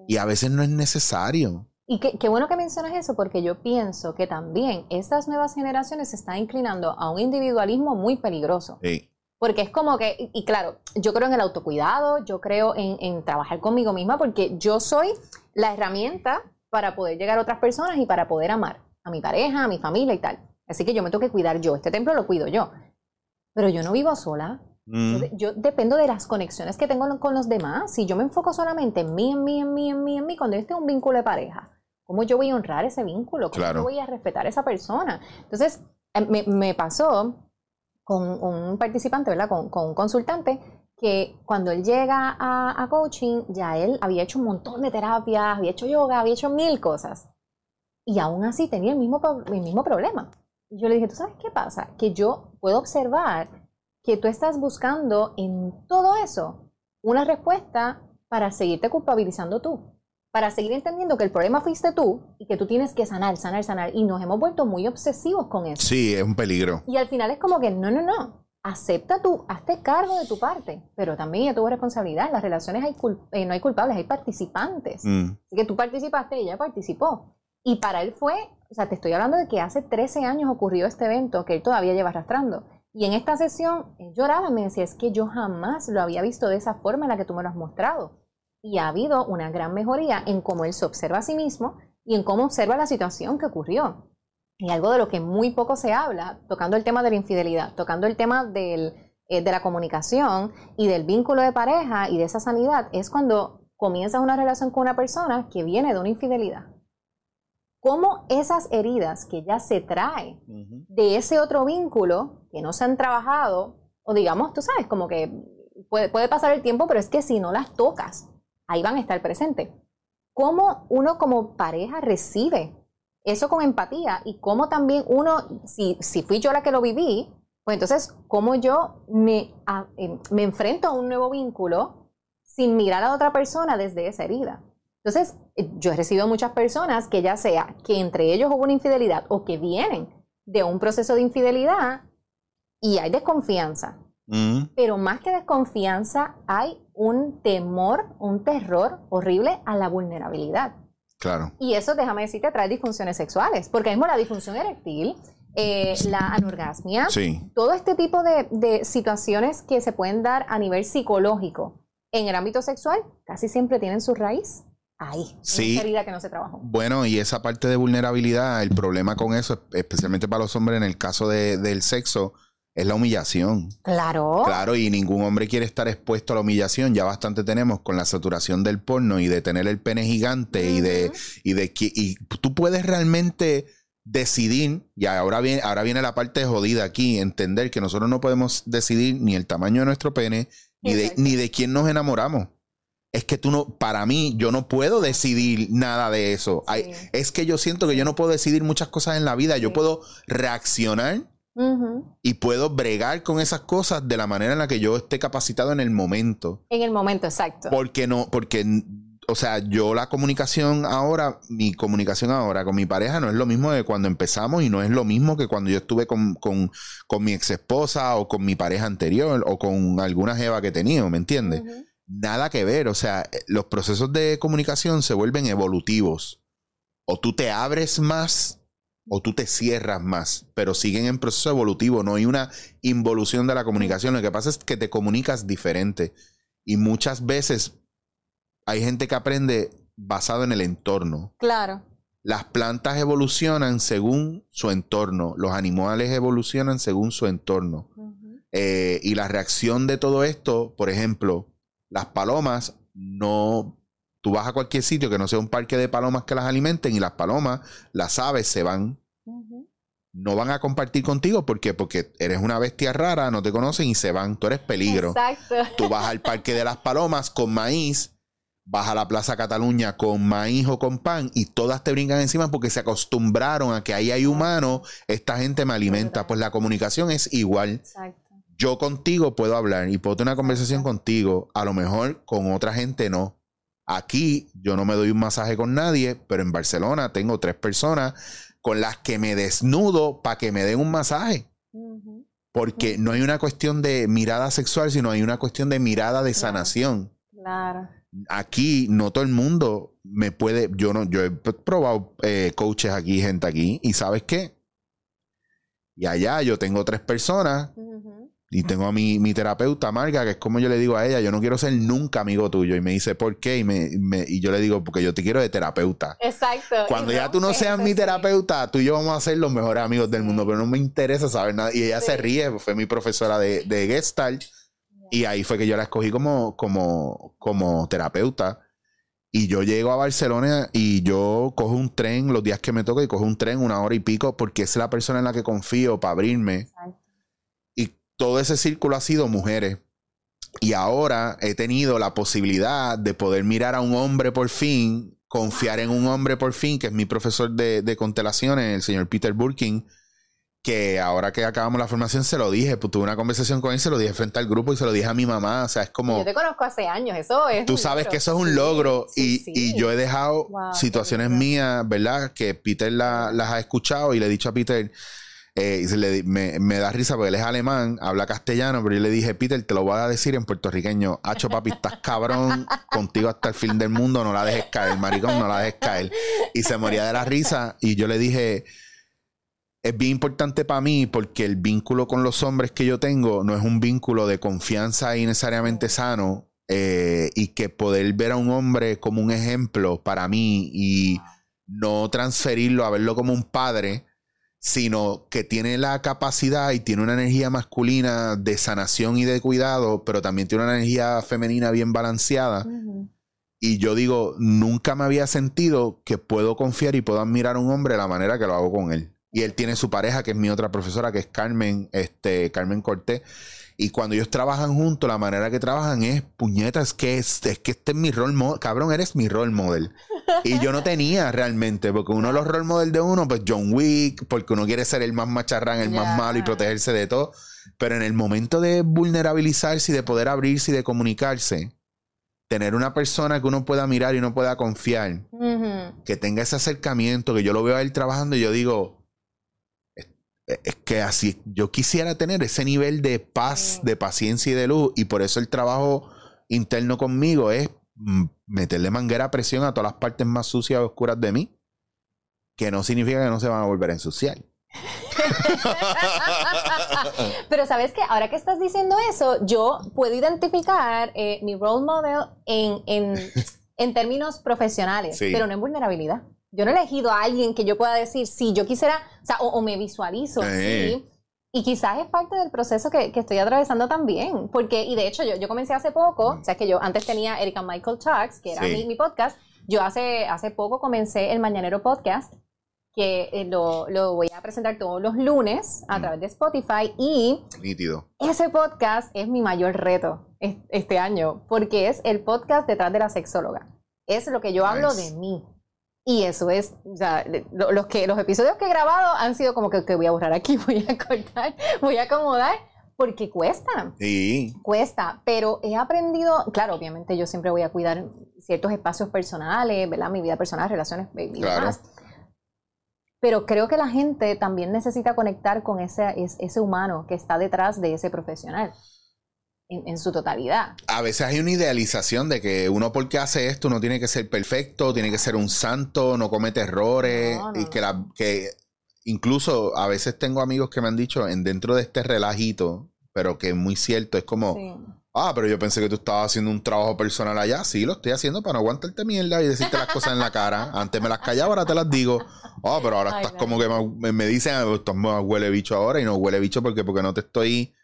Y a veces no es necesario.
Y qué, qué, bueno que mencionas eso, porque yo pienso que también estas nuevas generaciones se están inclinando a un individualismo muy peligroso. Sí. Porque es como que, y, claro, yo creo en el autocuidado, yo creo en, trabajar conmigo misma, porque yo soy la herramienta para poder llegar a otras personas y para poder amar a mi pareja, a mi familia y tal. Así que yo me tengo que cuidar yo. Este templo lo cuido yo. Pero yo no vivo sola. Mm. Yo, dependo de las conexiones que tengo con los demás. Si yo me enfoco solamente en mí, en mí, en mí, en mí, en mí, cuando yo tengo un vínculo de pareja, ¿cómo yo voy a honrar ese vínculo? ¿Cómo yo voy a respetar a esa persona? Entonces, eh, me, me pasó con un participante, ¿verdad? Con, un consultante, que cuando él llega a, coaching, ya él había hecho un montón de terapias, había hecho yoga, había hecho mil cosas. Y aún así tenía el mismo, el mismo problema. Y yo le dije, ¿tú sabes qué pasa? Que yo puedo observar que tú estás buscando en todo eso una respuesta para seguirte culpabilizando tú para seguir entendiendo que el problema fuiste tú y que tú tienes que sanar, sanar, sanar. Y nos hemos vuelto muy obsesivos con eso.
Sí, es un peligro.
Y al final es como que, no, no, no. Acepta tú, hazte cargo de tu parte, pero también ya tuvo responsabilidad. En las relaciones hay eh, no hay culpables, hay participantes. Mm. Así que tú participaste y ella participó. Y para él fue, o sea, te estoy hablando de que hace 13 años ocurrió este evento que él todavía lleva arrastrando. Y en esta sesión él lloraba, me decía, es que yo jamás lo había visto de esa forma en la que tú me lo has mostrado y ha habido una gran mejoría en cómo él se observa a sí mismo y en cómo observa la situación que ocurrió. Y algo de lo que muy poco se habla, tocando el tema de la infidelidad, tocando el tema del, eh, de la comunicación y del vínculo de pareja y de esa sanidad es cuando comienzas una relación con una persona que viene de una infidelidad. Cómo esas heridas que ya se trae de ese otro vínculo que no se han trabajado, o digamos, tú sabes, como que puede, puede pasar el tiempo, pero es que si no las tocas, ahí van a estar presentes. ¿Cómo uno como pareja recibe eso con empatía y cómo también uno, si, si fui yo la que lo viví, pues entonces, ¿cómo yo me, eh, me enfrento a un nuevo vínculo sin mirar a otra persona desde esa herida? Entonces, eh, yo he recibido muchas personas que ya sea que entre ellos hubo una infidelidad o que vienen de un proceso de infidelidad y hay desconfianza. Mm. Pero más que desconfianza, hay un temor, un terror horrible a la vulnerabilidad.
Claro.
Y eso, déjame decirte, trae disfunciones sexuales, porque mismo la disfunción eréctil, eh, la anorgasmia, todo este tipo de, situaciones que se pueden dar a nivel psicológico en el ámbito sexual, casi siempre tienen su raíz ahí, sí. herida que no se trabajó.
Bueno, y esa parte de vulnerabilidad, el problema con eso, especialmente para los hombres en el caso del sexo, es la humillación.
Claro.
Claro, y ningún hombre quiere estar expuesto a la humillación. Ya bastante tenemos con la saturación del porno y de tener el pene gigante y de y de y tú puedes realmente decidir, y ahora viene, ahora viene la parte jodida aquí, entender que nosotros no podemos decidir ni el tamaño de nuestro pene, ni de, ni de quién nos enamoramos. Es que tú no, para mí, yo no puedo decidir nada de eso. es que yo siento que yo no puedo decidir muchas cosas en la vida. Yo puedo reaccionar y puedo bregar con esas cosas de la manera en la que yo esté capacitado en el momento.
En el momento, exacto.
Porque no, porque, o sea, yo la comunicación ahora, mi comunicación ahora con mi pareja no es lo mismo de cuando empezamos y no es lo mismo que cuando yo estuve con, mi ex esposa o con mi pareja anterior o con alguna jeva que he tenido, ¿me entiendes? Nada que ver, o sea, los procesos de comunicación se vuelven evolutivos. O tú te abres más o tú te cierras más, pero siguen en proceso evolutivo, no hay una involución de la comunicación. Lo que pasa es que te comunicas diferente y muchas veces hay gente que aprende basado en el entorno.
Claro.
Las plantas evolucionan según su entorno, los animales evolucionan según su entorno. Eh, y la reacción de todo esto, por ejemplo, las palomas no Tú vas a cualquier sitio que no sea un parque de palomas que las alimenten y las palomas, las aves se van. No van a compartir contigo porque porque eres una bestia rara, no te conocen y se van. Tú eres peligro.
Exacto.
Tú vas al parque de las palomas con maíz, vas a la Plaza Cataluña con maíz o con pan y todas te brincan encima porque se acostumbraron a que ahí hay humanos, esta gente me alimenta. Pues la comunicación es igual. Exacto. Yo contigo puedo hablar y puedo tener una conversación contigo, a lo mejor con otra gente no. Aquí yo no me doy un masaje con nadie, pero en Barcelona tengo tres personas con las que me desnudo para que me den un masaje. Porque no hay una cuestión de mirada sexual, sino hay una cuestión de mirada de sanación.
Claro.
Aquí no todo el mundo me puede, yo no, yo he probado eh, coaches aquí, gente aquí, y sabes qué? Y allá yo tengo tres personas y tengo a mi, mi, terapeuta, Marga, que es como yo le digo a ella, yo no quiero ser nunca amigo tuyo. Y me dice, ¿por qué? Y, me, y yo le digo, porque yo te quiero de terapeuta.
Exacto.
Cuando ya tú no seas mi terapeuta, tú y yo vamos a ser los mejores amigos del mundo, pero no me interesa saber nada. Y ella se ríe, fue mi profesora de, de Gestalt. Y ahí fue que yo la escogí como, como, como terapeuta. Y yo llego a Barcelona y yo cojo un tren los días que me toca y cojo un tren una hora y pico porque es la persona en la que confío para abrirme. Exacto todo ese círculo ha sido mujeres. Y ahora he tenido la posibilidad de poder mirar a un hombre por fin, confiar en un hombre por fin, que es mi profesor de, constelaciones, el señor Peter Burkin, que ahora que acabamos la formación se lo dije, pues tuve una conversación con él, se lo dije frente al grupo y se lo dije a mi mamá, o sea, es como...
Yo te conozco hace años, eso es...
Tú sabes que eso es un logro y, yo he dejado situaciones mías, ¿verdad? Que Peter las ha escuchado y le he dicho a Peter, eh, y me, da risa porque él es alemán, habla castellano, pero yo le dije, Peter, te lo voy a decir en puertorriqueño. Hacho, papi, estás cabrón, contigo hasta el fin del mundo, no la dejes caer, maricón, no la dejes caer. Y se moría de la risa y yo le dije, es bien importante para mí porque el vínculo con los hombres que yo tengo no es un vínculo de confianza y necesariamente sano. Eh, y que poder ver a un hombre como un ejemplo para mí y no transferirlo a verlo como un padre, sino que tiene la capacidad y tiene una energía masculina de sanación y de cuidado, pero también tiene una energía femenina bien balanceada. Y yo digo, nunca me había sentido que puedo confiar y puedo admirar a un hombre de la manera que lo hago con él. Y él tiene su pareja, que es mi otra profesora, que es Carmen, este, Carmen Cortés. Y cuando ellos trabajan juntos, la manera que trabajan es, puñetas, que es, es que este es mi rol model. Cabrón, eres mi rol model. Y yo no tenía realmente, porque uno de los rol model de uno, pues John Wick, porque uno quiere ser el más macharrán, el más malo y protegerse de todo. Pero en el momento de vulnerabilizarse y de poder abrirse y de comunicarse, tener una persona que uno pueda mirar y uno pueda confiar, que tenga ese acercamiento, que yo lo veo a él trabajando y yo digo, es que así yo quisiera tener ese nivel de paz, de paciencia y de luz y por eso el trabajo interno conmigo es mm, meterle manguera a presión a todas las partes más sucias y oscuras de mí, que no significa que no se van a volver a ensuciar.
Pero sabes que ahora que estás diciendo eso, yo puedo identificar eh, mi role model en, en, términos profesionales, pero no en vulnerabilidad. Yo no he elegido a alguien que yo pueda decir, sí, yo quisiera, o sea, o, me visualizo, sí. Y quizás es parte del proceso que, que, estoy atravesando también. Porque, y de hecho, yo, yo comencé hace poco, o sea, que yo antes tenía Erika Michael Talks, que era mi, mi, podcast. Yo hace, hace poco comencé el Mañanero Podcast, que eh, lo, lo, voy a presentar todos los lunes a través de Spotify. Y
Nítido.
ese podcast es mi mayor reto este año, porque es el podcast detrás de la sexóloga. Es lo que yo hablo de mí. Y eso es, o sea, los, que, los episodios que he grabado han sido como que, que voy a borrar aquí, voy a cortar, voy a acomodar, porque cuesta.
Sí.
Cuesta, pero he aprendido, claro, obviamente yo siempre voy a cuidar ciertos espacios personales, ¿verdad? Mi vida personal, relaciones y demás. Pero creo que la gente también necesita conectar con ese, ese humano que está detrás de ese profesional en, su totalidad.
A veces hay una idealización de que uno porque hace esto no tiene que ser perfecto, tiene que ser un santo, no comete errores y que, la, que incluso a veces tengo amigos que me han dicho en dentro de este relajito, pero que es muy cierto, es como... Ah, pero yo pensé que tú estabas haciendo un trabajo personal allá. Sí, lo estoy haciendo para no aguantarte mierda y decirte las cosas en la cara. Antes me las callaba, ahora te las digo. Ah, pero ahora estás como que me, me dicen, ah, estás huele bicho ahora y no huele bicho porque, porque no te estoy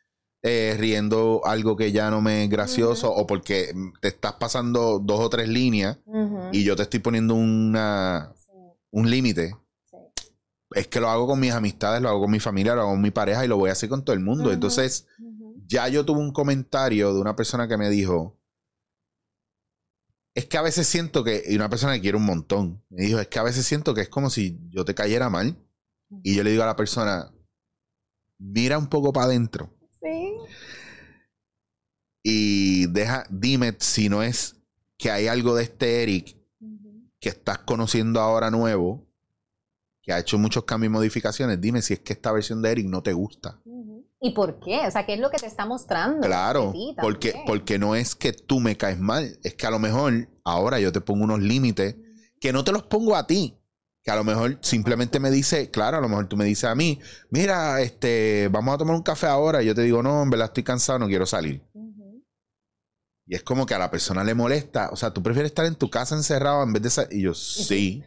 eh, riendo algo que ya no me es gracioso o porque te estás pasando dos o tres líneas y yo te estoy poniendo una, un límite. Es que lo hago con mis amistades, lo hago con mi familia, lo hago con mi pareja y lo voy a hacer con todo el mundo. Entonces, ya yo tuve un comentario de una persona que me dijo, es que a veces siento que, y una persona que quiere un montón, me dijo, es que a veces siento que es como si yo te cayera mal. Y yo le digo a la persona, mira un poco para adentro. Y deja, dime si no es que hay algo de este Eric que estás conociendo ahora nuevo, que ha hecho muchos cambios y modificaciones. Dime si es que esta versión de Eric no te gusta.
¿Y por qué? O sea, ¿qué es lo que te está mostrando?
Claro, porque, porque no es que tú me caes mal, es que a lo mejor ahora yo te pongo unos límites que no te los pongo a ti, que a lo mejor simplemente me dice, claro, a lo mejor tú me dices a mí, mira, este, vamos a tomar un café ahora. Y yo te digo, no, en verdad estoy cansado, no quiero salir. Y es como que a la persona le molesta. O sea, tú prefieres estar en tu casa encerrado en vez de salir. Y yo, sí.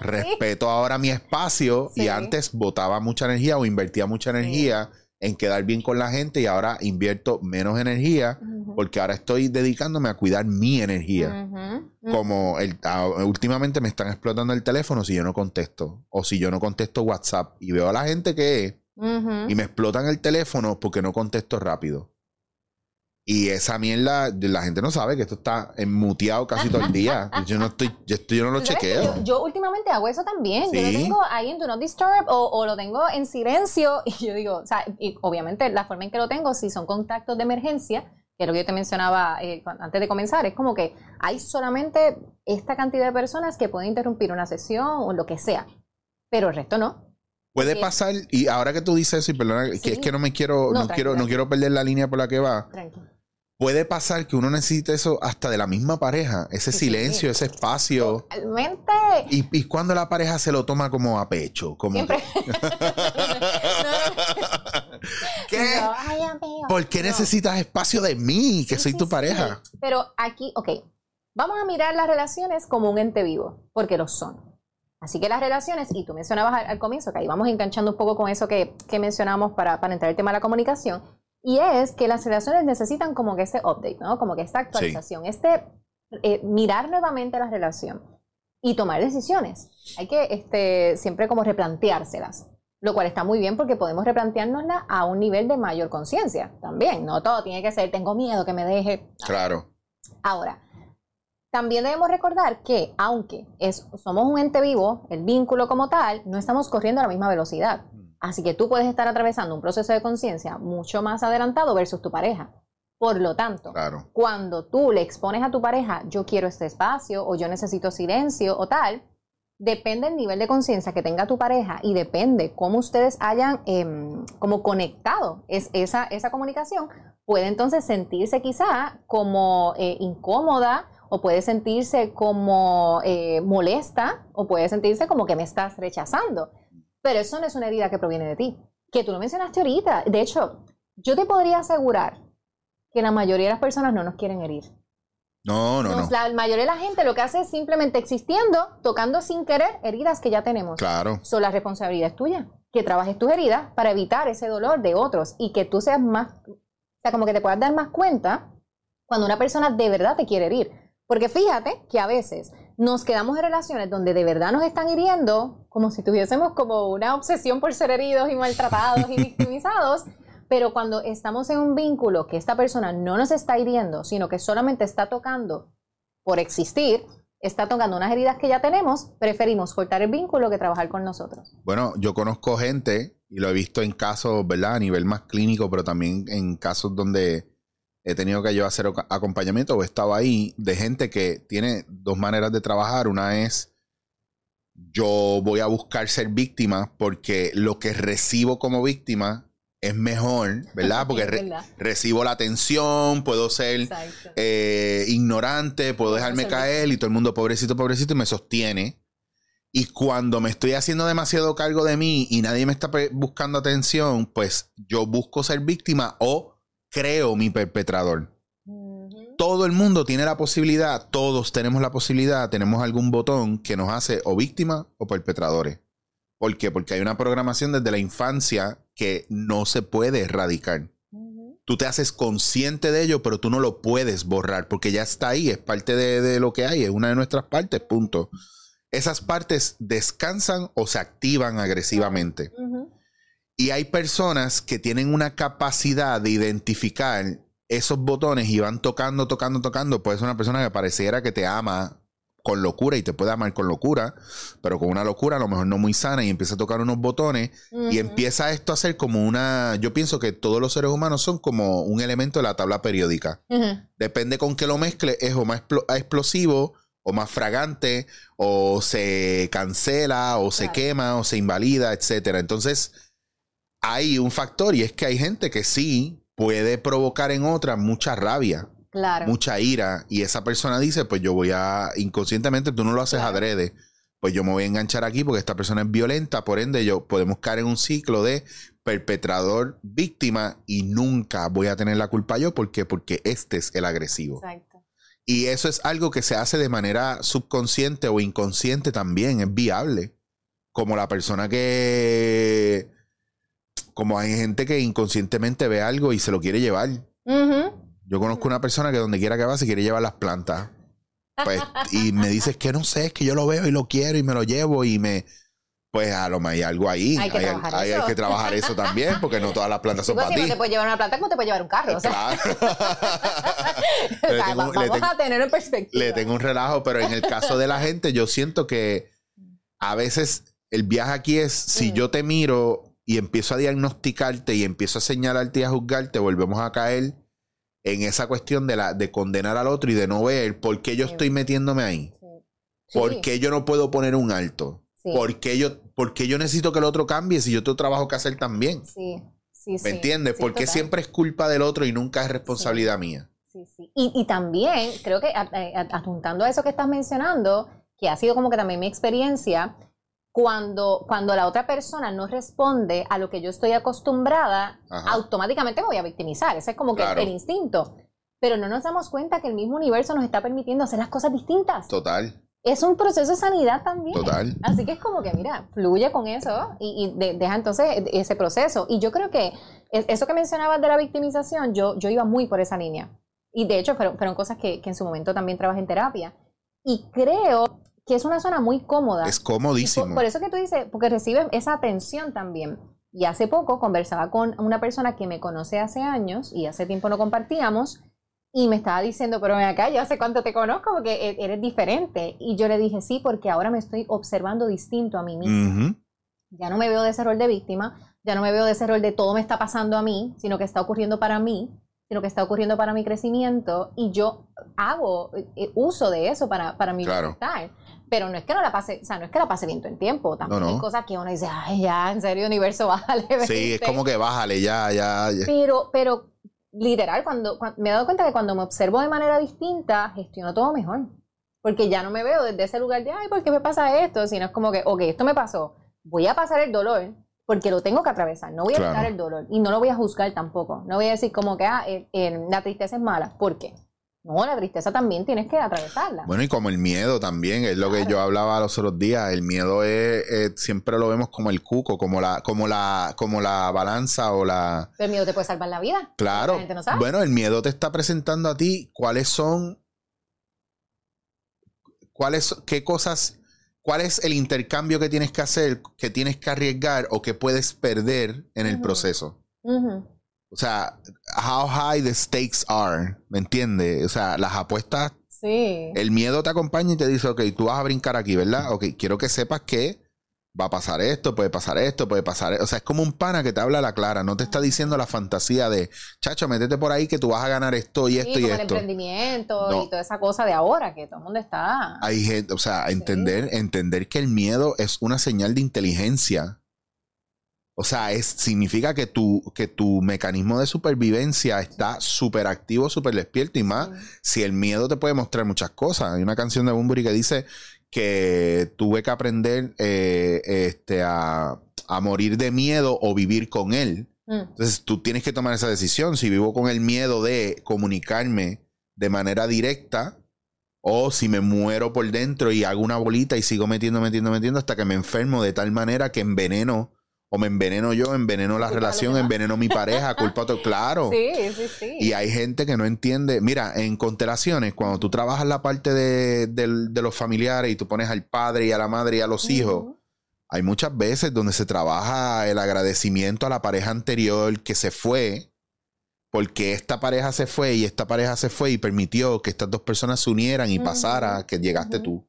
Respeto ahora mi espacio. Y antes botaba mucha energía o invertía mucha energía en quedar bien con la gente y ahora invierto menos energía porque ahora estoy dedicándome a cuidar mi energía. Como el, últimamente me están explotando el teléfono si yo no contesto o si yo no contesto WhatsApp y veo a la gente que y me explotan el teléfono porque no contesto rápido. Y esa mierda, la gente no sabe que esto está enmuteado casi todo el día. Yo no estoy, yo, yo no lo chequeo.
Yo, últimamente hago eso también. Yo lo tengo ahí en Do Not Disturb o, lo tengo en silencio. Y yo digo, o sea, y obviamente la forma en que lo tengo, si son contactos de emergencia, que es lo que yo te mencionaba eh, antes de comenzar, es como que hay solamente esta cantidad de personas que pueden interrumpir una sesión o lo que sea. Pero el resto no.
Puede pasar, y ahora que tú dices eso, y perdona, que es que no me quiero, no, quiero, no quiero perder la línea por la que va. Puede pasar que uno necesite eso hasta de la misma pareja, ese silencio, ese espacio.
Totalmente.
Y, y cuando la pareja se lo toma como a pecho, como Siempre. ¿Qué? ¿Por qué necesitas espacio de mí, que soy tu pareja?
Pero aquí, ok, vamos a mirar las relaciones como un ente vivo, porque lo son. Así que las relaciones, y tú mencionabas al, comienzo, que ahí vamos enganchando un poco con eso que, que mencionamos para, para entrar el tema de la comunicación, y es que las relaciones necesitan como que este update, ¿no? Como que esta actualización, este eh, mirar nuevamente la relación y tomar decisiones. Hay que este, siempre como replanteárselas, lo cual está muy bien porque podemos replanteárnosla a un nivel de mayor conciencia también. No todo tiene que ser, tengo miedo que me deje.
Claro.
Ahora, también debemos recordar que aunque es, somos un ente vivo, el vínculo como tal, no estamos corriendo a la misma velocidad. Así que tú puedes estar atravesando un proceso de conciencia mucho más adelantado versus tu pareja. Por lo tanto, cuando tú le expones a tu pareja, yo quiero este espacio o yo necesito silencio o tal, depende del nivel de conciencia que tenga tu pareja y depende cómo ustedes hayan em, como conectado es, esa, esa comunicación, puede entonces sentirse quizá como eh, incómoda o puede sentirse como eh, molesta o puede sentirse como que me estás rechazando. Pero eso no es una herida que proviene de ti, que tú lo mencionaste ahorita. De hecho, yo te podría asegurar que la mayoría de las personas no nos quieren herir.
No, no, no.
La mayoría de la gente lo que hace es simplemente existiendo, tocando sin querer heridas que ya tenemos.
Claro.
So, la responsabilidad es tuya. Que trabajes tus heridas para evitar ese dolor de otros y que tú seas más, o sea, como que te puedas dar más cuenta cuando una persona de verdad te quiere herir. Porque fíjate que a veces nos quedamos en relaciones donde de verdad nos están hiriendo, como si tuviésemos como una obsesión por ser heridos y maltratados y victimizados, pero cuando estamos en un vínculo que esta persona no nos está hiriendo, sino que solamente está tocando por existir, está tocando unas heridas que ya tenemos, preferimos cortar el vínculo que trabajar con nosotros.
Bueno, yo conozco gente, y lo he visto en casos, ¿verdad? A nivel más clínico, pero también en casos donde he tenido que yo hacer acompañamiento o he estado ahí de gente que tiene dos maneras de trabajar. Una es yo voy a buscar ser víctima porque lo que recibo como víctima es mejor, ¿verdad? Porque recibo la atención, puedo ser eh, ignorante, puedo dejarme caer y todo el mundo pobrecito, pobrecito y me sostiene. Y cuando me estoy haciendo demasiado cargo de mí y nadie me está buscando atención, pues yo busco ser víctima o creo mi perpetrador. Todo el mundo tiene la posibilidad, todos tenemos la posibilidad, tenemos algún botón que nos hace o víctima o perpetradores. ¿Por qué? Porque hay una programación desde la infancia que no se puede erradicar. Tú te haces consciente de ello, pero tú no lo puedes borrar porque ya está ahí, es parte de, lo que hay, es una de nuestras partes, punto. Esas partes descansan o se activan agresivamente. Y hay personas que tienen una capacidad de identificar esos botones y van tocando, tocando, tocando. Puede ser una persona que pareciera que te ama con locura y te puede amar con locura, pero con una locura a lo mejor no muy sana y empieza a tocar unos botones y empieza esto a ser como una, yo pienso que todos los seres humanos son como un elemento de la tabla periódica. Depende con qué lo mezcle, es o más explosivo o más fragante o se cancela o se quema o se invalida, etcétera. Entonces, hay un factor y es que hay gente que sí puede provocar en otra mucha rabia. Mucha ira. Y esa persona dice, pues yo voy a, inconscientemente, tú no lo haces adrede. Pues yo me voy a enganchar aquí porque esta persona es violenta, por ende yo podemos caer en un ciclo de perpetrador víctima y nunca voy a tener la culpa yo. ¿Por qué? Porque este es el agresivo. Exacto. Y eso es algo que se hace de manera subconsciente o inconsciente también, es viable. Como la persona que como hay gente que inconscientemente ve algo y se lo quiere llevar. Yo conozco una persona que donde quiera que va se quiere llevar las plantas. Pues, y me dices que no sé, es que yo lo veo y lo quiero y me lo llevo y me. Pues a lo mejor hay algo ahí. Hay que, trabajar, eso. Hay que trabajar eso también, porque no todas las plantas son pues para
si
ti.
no te puedes llevar una planta, ¿cómo te puedes llevar un carro? O sea, claro. vamos a tener en perspectiva.
Le tengo un relajo, pero en el caso de la gente, yo siento que a veces el viaje aquí es, si mm. yo te miro y empiezo a diagnosticarte y empiezo a señalarte y a juzgarte, volvemos a caer en esa cuestión de, la, de condenar al otro y de no ver por qué yo estoy metiéndome ahí. ¿Por qué yo no puedo poner un alto? ¿Por, qué yo, ¿Por yo necesito que el otro cambie si yo tengo trabajo que hacer también? Sí, sí, ¿Me entiendes? Porque siempre es culpa del otro y nunca es responsabilidad mía.
Sí, sí. Y, y también creo que adjuntando a eso que estás mencionando, que ha sido como que también mi experiencia, cuando, cuando la otra persona no responde a lo que yo estoy acostumbrada, automáticamente me voy a victimizar. Ese es como que el instinto. Pero no nos damos cuenta que el mismo universo nos está permitiendo hacer las cosas distintas.
Total.
es un proceso de sanidad también.
Total.
Así que es como que, mira, fluye con eso y, deja entonces ese proceso. Y yo creo que eso que mencionabas de la victimización, yo, yo iba muy por esa línea. Y de hecho fueron, fueron cosas que, que en su momento también trabajé en terapia. Y creo que es una zona muy cómoda.
Es comodísimo.
Por, eso que tú dices, porque recibes esa atención también. Y hace poco conversaba con una persona que me conoce hace años y hace tiempo no compartíamos y me estaba diciendo, pero ven acá, yo hace cuánto te conozco porque e, eres diferente. Y yo le dije, sí, porque ahora me estoy observando distinto a mí misma. Ya no me veo de ese rol de víctima, ya no me veo de ese rol de todo me está pasando a mí, sino que está ocurriendo para mí, sino que está ocurriendo para mi crecimiento y yo hago eh, uso de eso para, para mi bienestar. Pero no es que no la pase, o sea, no es que la pase viento en tiempo. También hay cosas que uno dice, ay, ya, en serio, universo, bájale.
Sí, es como que bájale, ya, ya, ya.
Pero, pero literal, cuando, me he dado cuenta que cuando me observo de manera distinta, gestiono todo mejor. Porque ya no me veo desde ese lugar de, ay, ¿por qué me pasa esto? Sino es como que, ok, esto me pasó, voy a pasar el dolor porque lo tengo que atravesar, no voy a evitar el dolor y no lo voy a juzgar tampoco. No voy a decir como que, ah, eh, eh, la tristeza es mala. ¿Por qué? No, la tristeza también tienes que atravesarla.
Bueno, y como el miedo también, es lo que yo hablaba los otros días. El miedo es, siempre lo vemos como el cuco, como la, como la, como la balanza o la.
Pero el miedo te puede salvar la vida.
Claro. Bueno, el miedo te está presentando a ti cuáles son. cuáles, qué cosas. ¿Cuál es el intercambio que tienes que hacer, que tienes que arriesgar o que puedes perder en el proceso? O sea, how high the stakes are, ¿me entiendes? O sea, las apuestas.
Sí.
El miedo te acompaña y te dice, ok, tú vas a brincar aquí, ¿verdad? Ok, quiero que sepas que va a pasar esto, puede pasar esto, puede pasar. E-". O sea, es como un pana que te habla a la clara, no te está diciendo la fantasía de, chacho, métete por ahí que tú vas a ganar esto y esto y esto. el
emprendimiento y toda esa cosa de ahora que todo el mundo está.
Hay gente, o sea, entender, entender que el miedo es una señal de inteligencia o sea, es, significa que tu, que tu mecanismo de supervivencia está súper activo, súper despierto y más si el miedo te puede mostrar muchas cosas. Hay una canción de Bunbury que dice que tuve que aprender eh, este, a, morir de miedo o vivir con él. Mm. Entonces tú tienes que tomar esa decisión. Si vivo con el miedo de comunicarme de manera directa o si me muero por dentro y hago una bolita y sigo metiendo, metiendo, metiendo hasta que me enfermo de tal manera que enveneno o me enveneno yo, enveneno la relación, enveneno mi pareja, culpa todo, claro.
Sí, sí, sí.
Y hay gente que no entiende. Mira, en constelaciones, cuando tú trabajas la parte de, los familiares y tú pones al padre y a la madre y a los hijos, hay muchas veces donde se trabaja el agradecimiento a la pareja anterior que se fue, porque esta pareja se fue y esta pareja se fue y permitió que estas dos personas se unieran y pasara que llegaste tú.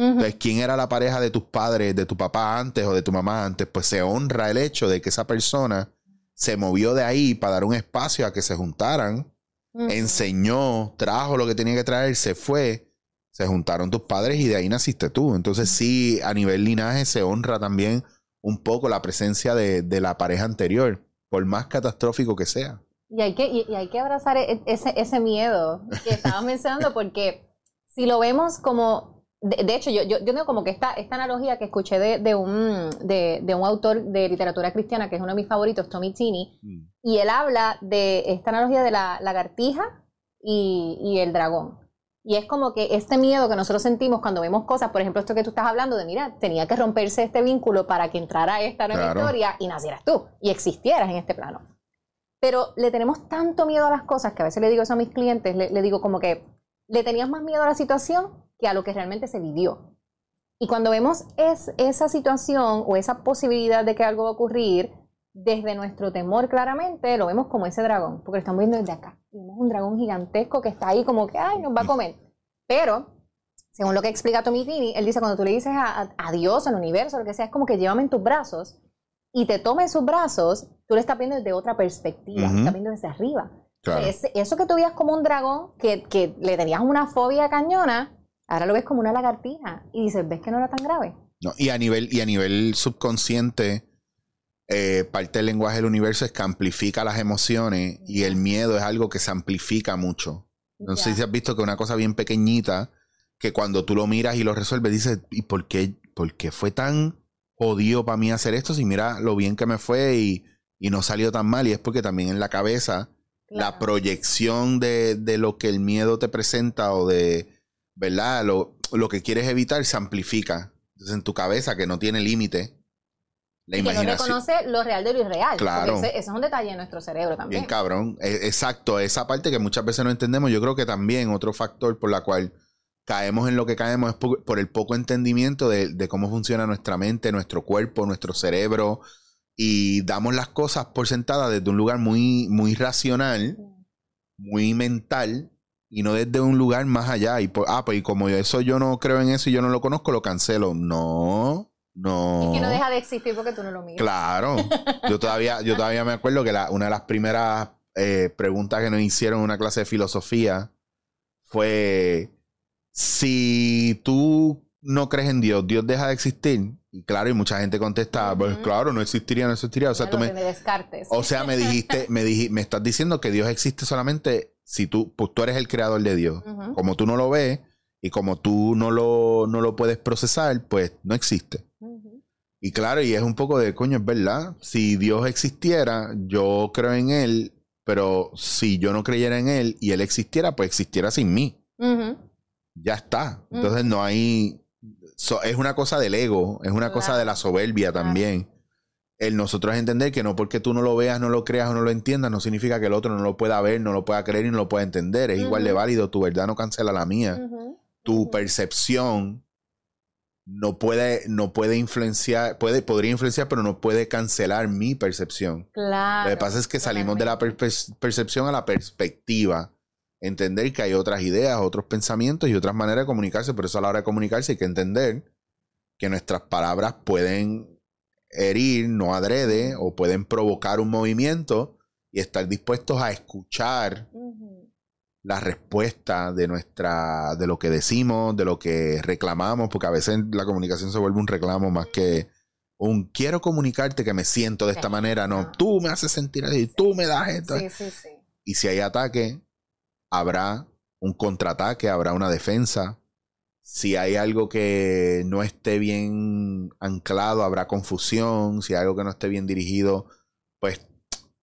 Entonces, ¿quién era la pareja de tus padres, de tu papá antes o de tu mamá antes? Pues se honra el hecho de que esa persona se movió de ahí para dar un espacio a que se juntaran, enseñó, trajo lo que tenía que traer, se fue, se juntaron tus padres y de ahí naciste tú. Entonces sí, a nivel linaje se honra también un poco la presencia de, la pareja anterior, por más catastrófico que sea.
Y hay que, y, hay que abrazar e, ese, ese miedo que estabas mencionando porque si lo vemos como de, hecho, yo, yo, tengo como que esta, esta analogía que escuché de, de un, de, un autor de literatura cristiana que es uno de mis favoritos, Tommy Tini, mm. y él habla de esta analogía de la lagartija y, y, el dragón. Y es como que este miedo que nosotros sentimos cuando vemos cosas, por ejemplo, esto que tú estás hablando de, mira, tenía que romperse este vínculo para que entrara esta nueva historia y nacieras tú y existieras en este plano. Pero le tenemos tanto miedo a las cosas que a veces le digo eso a mis clientes, le, le digo como que le tenías más miedo a la situación que a lo que realmente se vivió. Y cuando vemos es, esa situación o esa posibilidad de que algo va a ocurrir, desde nuestro temor claramente lo vemos como ese dragón, porque lo estamos viendo desde acá. Vemos un dragón gigantesco que está ahí como que, ay, nos va a comer. Pero, según lo que explica Tommy Tini, él dice, cuando tú le dices a, Dios, al universo, lo que sea, es como que llévame en tus brazos y te tome en sus brazos, tú le estás viendo desde otra perspectiva, estás viendo desde arriba. eso que tú veías como un dragón, que, que le tenías una fobia cañona, Ahora lo ves como una lagartija y dices, ¿ves que no era tan grave?
No, y a nivel, y a nivel subconsciente, eh, parte del lenguaje del universo es que amplifica las emociones y el miedo es algo que se amplifica mucho. No sé si has visto que una cosa bien pequeñita, que cuando tú lo miras y lo resuelves, dices, ¿y por qué, por qué fue tan jodido para mí hacer esto? Si mira lo bien que me fue y, no salió tan mal. Y es porque también en la cabeza, la proyección de, de, lo que el miedo te presenta o de ¿verdad? Lo, lo que quieres evitar se amplifica. Entonces en tu cabeza, que no tiene límite,
la y que no reconoce lo real de lo irreal. Claro. Ese, ese, es un detalle de nuestro cerebro también.
Bien cabrón. E, exacto, esa parte que muchas veces no entendemos, yo creo que también otro factor por la cual caemos en lo que caemos es por, el poco entendimiento de, de, cómo funciona nuestra mente, nuestro cuerpo, nuestro cerebro. Y damos las cosas por sentadas desde un lugar muy, muy racional, muy mental, y no desde un lugar más allá. Y ah, pues y como eso yo no creo en eso y yo no lo conozco, lo cancelo. No, no.
Es que no deja de existir porque tú no lo miras.
Claro. Yo todavía, yo todavía me acuerdo que la, una de las primeras eh, preguntas que nos hicieron en una clase de filosofía fue si tú no crees en Dios, Dios deja de existir. Y claro, y mucha gente contesta, pues claro, no existiría, no existiría. O sea, tú me,
descartes.
O sea, me dijiste, me, me estás diciendo que Dios existe solamente si tú, pues tú eres el creador de Dios. Como tú no lo ves y como tú no lo, no lo puedes procesar, pues no existe. Y claro, y es un poco de, coño, es verdad. Si Dios existiera, yo creo en Él, pero si yo no creyera en Él y Él existiera, pues existiera sin mí. Ya está. Entonces no hay... es una cosa del ego, es una cosa de la soberbia también el nosotros entender que no porque tú no lo veas, no lo creas o no lo entiendas, no significa que el otro no lo pueda ver, no lo pueda creer y no lo pueda entender. Es igual de válido, tu verdad no cancela la mía. Tu percepción no puede, no puede influenciar, puede, podría influenciar, pero no puede cancelar mi percepción.
Claro.
Lo que pasa es que salimos de la percepción a la perspectiva. Entender que hay otras ideas, otros pensamientos y otras maneras de comunicarse. Por eso a la hora de comunicarse hay que entender que nuestras palabras pueden herir, no adrede, o pueden provocar un movimiento y estar dispuestos a escuchar la respuesta de nuestra, de lo que decimos, de lo que reclamamos, porque a veces la comunicación se vuelve un reclamo más que un quiero comunicarte que me siento de esta manera, no, tú me haces sentir así, tú me das esto. y si hay ataque, habrá un contraataque, habrá una defensa, si hay algo que no esté bien anclado, habrá confusión. Si hay algo que no esté bien dirigido, pues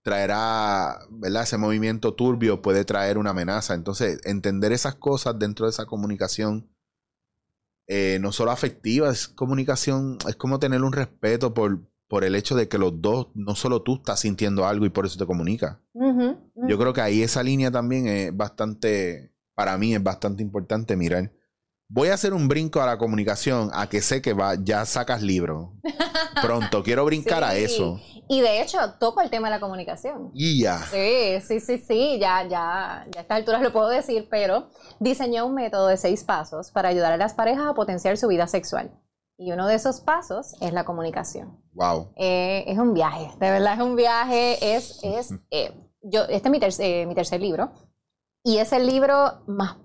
traerá, ¿verdad? Ese movimiento turbio puede traer una amenaza. Entonces, entender esas cosas dentro de esa comunicación, eh, no solo afectiva, es comunicación, es como tener un respeto por, por el hecho de que los dos, no solo tú estás sintiendo algo y por eso te comunica. Yo creo que ahí esa línea también es bastante, para mí es bastante importante mirar Voy a hacer un brinco a la comunicación, a que sé que va, ya sacas libro. Pronto, quiero brincar a eso.
Y de hecho, toco el tema de la comunicación.
Y ya.
Sí, sí, sí, sí, ya, ya, ya a estas alturas lo puedo decir, pero diseñé un método de seis pasos para ayudar a las parejas a potenciar su vida sexual. Y uno de esos pasos es la comunicación.
Wow.
Eh, es un viaje, de verdad es un viaje. Es, es, eh, yo, este es mi, eh, mi tercer libro y es el libro más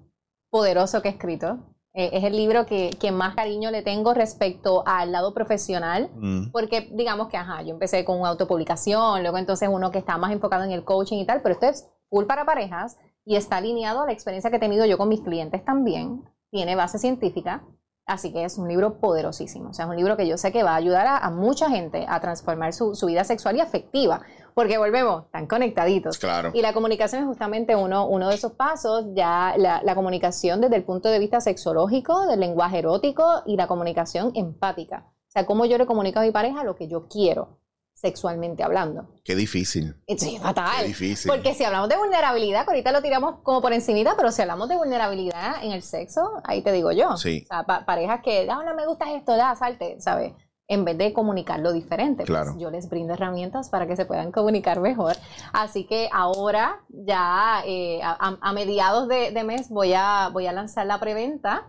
poderoso que he escrito eh, es el libro que, más cariño le tengo respecto al lado profesional, mm. porque digamos que, ajá, yo empecé con autopublicación, luego entonces uno que está más enfocado en el coaching y tal, pero esto es full para parejas y está alineado a la experiencia que he tenido yo con mis clientes también, tiene base científica, así que es un libro poderosísimo, o sea, es un libro que yo sé que va a ayudar a, mucha gente a transformar su, su vida sexual y afectiva, porque volvemos, están conectaditos.
Claro.
Y la comunicación es justamente uno, uno de esos pasos, ya la, la, comunicación desde el punto de vista sexológico, del lenguaje erótico y la comunicación empática. O sea, cómo yo le comunico a mi pareja lo que yo quiero sexualmente hablando.
Qué difícil.
Sí, fatal.
Qué difícil.
Porque si hablamos de vulnerabilidad, que ahorita lo tiramos como por encimita, pero si hablamos de vulnerabilidad en el sexo, ahí te digo yo.
Sí.
O sea, parejas que, ah, no me gusta esto, da, salte, ¿sabes? en vez de comunicarlo diferente. Pues, yo les brindo herramientas para que se puedan comunicar mejor. Así que ahora, ya eh, a, mediados de, mes, voy a, voy a lanzar la preventa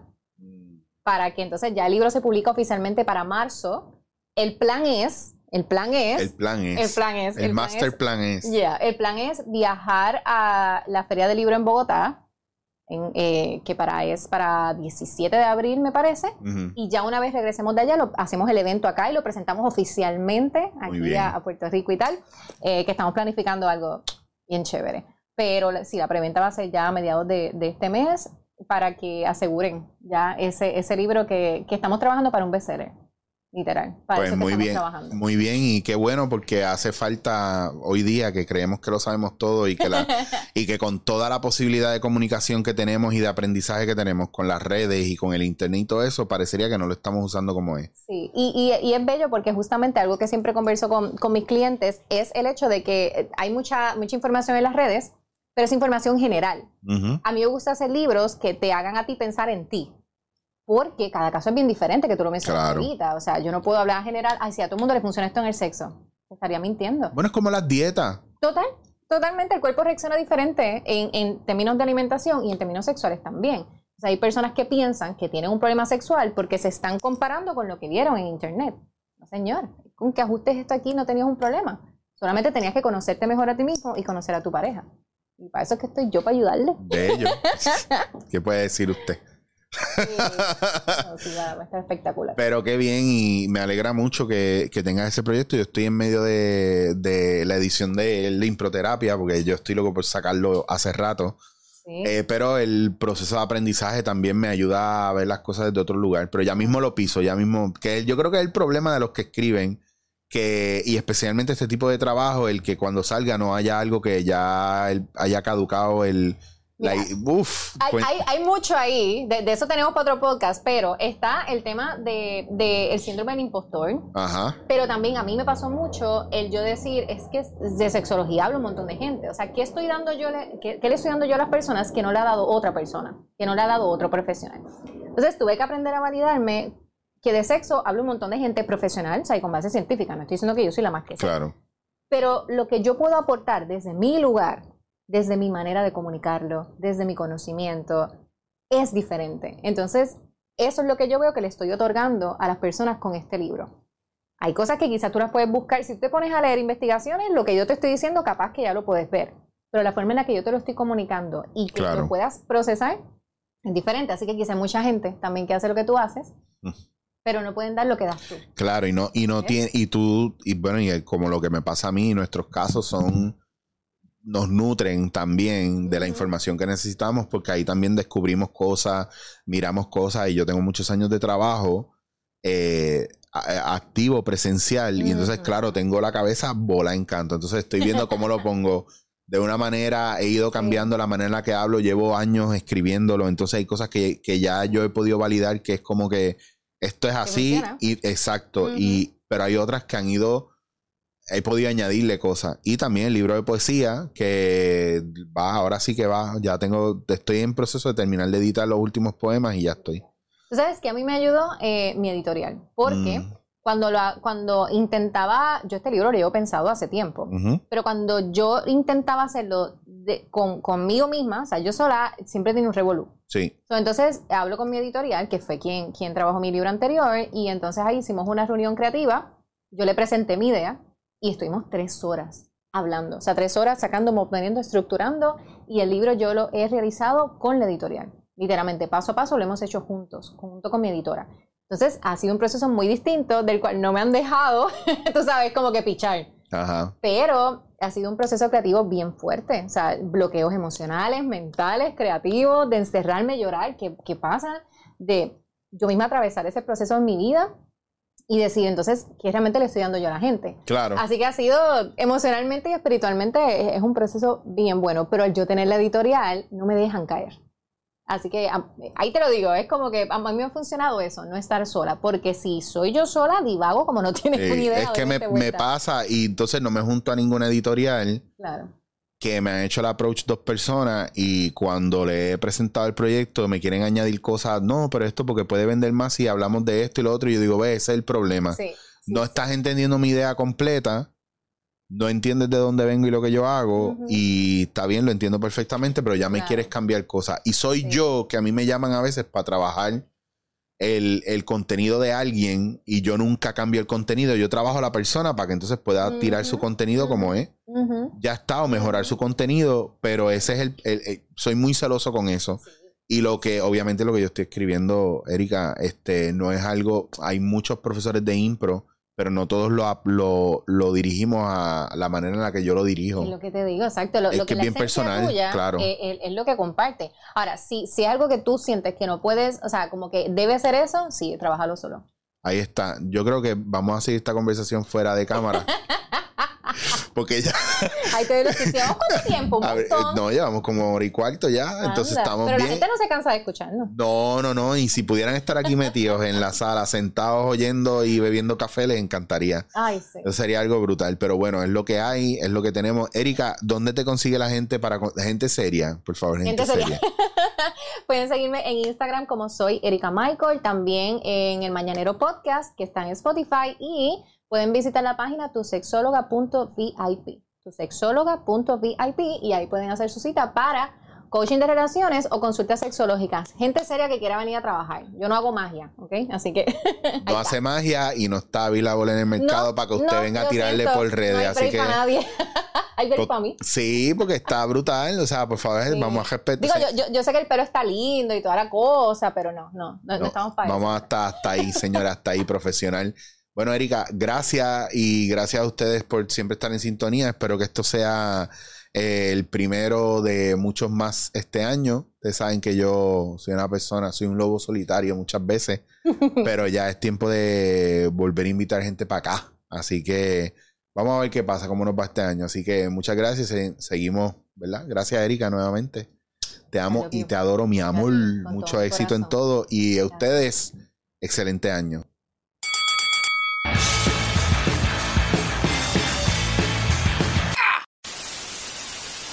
para que entonces ya el libro se publica oficialmente para marzo. El plan es, el plan es,
el plan es,
el plan es,
el, master plan es,
ya el plan es viajar a la Feria del Libro en Bogotá eh, que para es para 17 de abril, me parece. Y ya una vez regresemos de allá, lo, hacemos el evento acá y lo presentamos oficialmente aquí a, Puerto Rico y tal, eh, que estamos planificando algo bien chévere. Pero si la preventa va a ser ya a mediados de, este mes para que aseguren ya ese, ese libro que, que estamos trabajando para un bestseller. Literal.
pues muy bien, muy bien y qué bueno porque hace falta hoy día que creemos que lo sabemos todo y que la y que con toda la posibilidad de comunicación que tenemos y de aprendizaje que tenemos con las redes y con el internet y todo eso parecería que no lo estamos usando como es.
Sí, y, y, es bello porque justamente algo que siempre converso con, con, mis clientes es el hecho de que hay mucha mucha información en las redes, pero es información general. A mí me gusta hacer libros que te hagan a ti pensar en ti porque cada caso es bien diferente, que tú lo mencionas ahorita. O sea, yo no puedo hablar en general, ay, si a todo el mundo le funciona esto en el sexo. Estaría mintiendo.
Bueno, es como las dietas.
Total, totalmente. El cuerpo reacciona diferente en, en términos de alimentación y en términos sexuales también. O sea, hay personas que piensan que tienen un problema sexual porque se están comparando con lo que vieron en internet. No, señor, con que ajustes esto aquí no tenías un problema. Solamente tenías que conocerte mejor a ti mismo y conocer a tu pareja. Y para eso es que estoy yo para ayudarle.
De ello. ¿Qué puede decir usted?
espectacular.
Pero qué bien y me alegra mucho que, que tengas ese proyecto. Yo estoy en medio de, la edición de, la improterapia porque yo estoy loco por sacarlo hace rato. Eh, pero el proceso de aprendizaje también me ayuda a ver las cosas desde otro lugar. Pero ya mismo lo piso, ya mismo. Que yo creo que es el problema de los que escriben. Que, y especialmente este tipo de trabajo, el que cuando salga no haya algo que ya haya caducado el,
pues hay, mucho ahí, de, eso tenemos para otro podcast, pero está el tema del de, el síndrome del impostor. Ajá. Pero también a mí me pasó mucho el yo decir, es que de sexología hablo un montón de gente. O sea, ¿qué, estoy dando yo qué, le estoy dando yo a las personas que no le ha dado otra persona, que no le ha dado otro profesional? Entonces tuve que aprender a validarme que de sexo hablo un montón de gente profesional, o sea, y con base científica. No estoy diciendo que yo soy la más que
Claro.
Pero lo que yo puedo aportar desde mi lugar desde mi manera de comunicarlo, desde mi conocimiento, es diferente. Entonces, eso es lo que yo veo que le estoy otorgando a las personas con este libro. Hay cosas que quizás tú las puedes buscar. Si tú te pones a leer investigaciones, lo que yo te estoy diciendo, capaz que ya lo puedes ver. Pero la forma en la que yo te lo estoy comunicando y que lo puedas procesar es diferente. Así que quizás mucha gente también que hace lo que tú haces, mm. pero no pueden dar lo que das tú.
Claro, y no, y no tiene, y tú, y bueno, y como lo que me pasa a mí, nuestros casos son nos nutren también de la información que necesitamos, porque ahí también descubrimos cosas, miramos cosas, y yo tengo muchos años de trabajo eh, activo, presencial, y entonces, claro, tengo la cabeza bola en canto, entonces estoy viendo cómo lo pongo. De una manera, he ido cambiando la manera en la que hablo, llevo años escribiéndolo, entonces hay cosas que, ya yo he podido validar que es como que esto es así, y exacto, y, pero hay otras que han ido he podido añadirle cosas. Y también el libro de poesía, que va, ahora sí que va, ya tengo, estoy en proceso de terminar de editar los últimos poemas y ya estoy.
Tú sabes que a mí me ayudó eh, mi editorial, porque mm. cuando, lo, cuando intentaba, yo este libro lo llevo pensado hace tiempo, pero cuando yo intentaba hacerlo con, conmigo misma, o sea, yo sola siempre tenía un revolú.
Sí.
entonces hablo con mi editorial, que fue quien, quien trabajó mi libro anterior, y entonces ahí hicimos una reunión creativa, yo le presenté mi idea, y estuvimos tres horas hablando, o sea, tres horas sacando, obteniendo, estructurando y el libro yo lo he realizado con la editorial, literalmente, paso a paso lo hemos hecho juntos, junto con mi editora. Entonces ha sido un proceso muy distinto del cual no me han dejado, tú sabes, como que pichar. Ajá. Pero ha sido un proceso creativo bien fuerte, o sea, bloqueos emocionales, mentales, creativos, de encerrarme, llorar, ¿qué, qué pasa? De yo misma atravesar ese proceso en mi vida y decir entonces qué realmente le estoy dando yo a la gente.
Claro.
Así que ha sido emocionalmente y espiritualmente es, un proceso bien bueno, pero al yo tener la editorial no me dejan caer. Así que ahí te lo digo, es como que a mí me ha funcionado eso, no estar sola, porque si soy yo sola, divago como no tienes ni idea.
Es que me, me, pasa y entonces no me junto a ninguna editorial.
Claro
que me han hecho el approach dos personas y cuando le he presentado el proyecto me quieren añadir cosas, no, pero esto porque puede vender más si hablamos de esto y lo otro. Y yo digo, ve, ese es el problema. no estás entendiendo mi idea completa, no entiendes de dónde vengo y lo que yo hago y está bien, lo entiendo perfectamente, pero ya me quieres cambiar cosas. Y soy yo que a mí me llaman a veces para trabajar el, contenido de alguien y yo nunca cambio el contenido, yo trabajo a la persona para que entonces pueda tirar su contenido como es. Ya está, o mejorar su contenido, pero ese es el, soy muy celoso con eso. Y lo que, obviamente, lo que yo estoy escribiendo, Erika, este, no es algo. Hay muchos profesores de impro pero no todos lo, lo, dirigimos a la manera en la que yo lo dirijo.
Es lo que te digo, exacto. Lo,
es que, es bien personal, claro.
Es, lo que comparte. Ahora, si, si es algo que tú sientes que no puedes, o sea, como que debe ser eso, sí, trabajalo solo.
Ahí está. Yo creo que vamos a seguir esta conversación fuera de cámara. Porque ya.
Ahí te los ¿Cuánto tiempo? Un
eh, no, llevamos como hora y cuarto ya. Entonces estamos
Pero
la
gente no se cansa de escucharnos.
No, no, no. Y si pudieran estar aquí metidos en la sala, sentados oyendo y bebiendo café, les encantaría.
Ay, sí.
Eso sería algo brutal. Pero bueno, es lo que hay, es lo que tenemos. Erika, ¿dónde te consigue la gente para gente seria? Por favor, gente, seria.
Pueden seguirme en Instagram como soy Erika Michael, también en el Mañanero Podcast, que está en Spotify, y pueden visitar la página tusexóloga.vip, tusexóloga.vip, y ahí pueden hacer su cita para coaching de relaciones o consultas sexológicas. Gente seria que quiera venir a trabajar. Yo no hago magia, ¿ok? Así que.
no hace magia y no está available en el mercado para que usted venga a tirarle por redes. No así que.
Para nadie. hay para mí.
Sí, porque está brutal. O sea, por favor, vamos a respetar.
Digo, yo, yo, sé que el pelo está lindo y toda la cosa, pero no, no, no, estamos para
vamos eso. Vamos hasta ahí, señora, hasta ahí, profesional. Bueno, Erika, gracias y gracias a ustedes por siempre estar en sintonía. Espero que esto sea eh, el primero de muchos más este año. Ustedes saben que yo soy una persona, soy un lobo solitario muchas veces, pero ya es tiempo de volver a invitar gente para acá. Así que vamos a ver qué pasa, cómo nos va este año. Así que muchas gracias. Seguimos, ¿verdad? Gracias, Erika, nuevamente. Te amo y te adoro, mi amor. Mucho éxito en todo. Y a ustedes, excelente año. you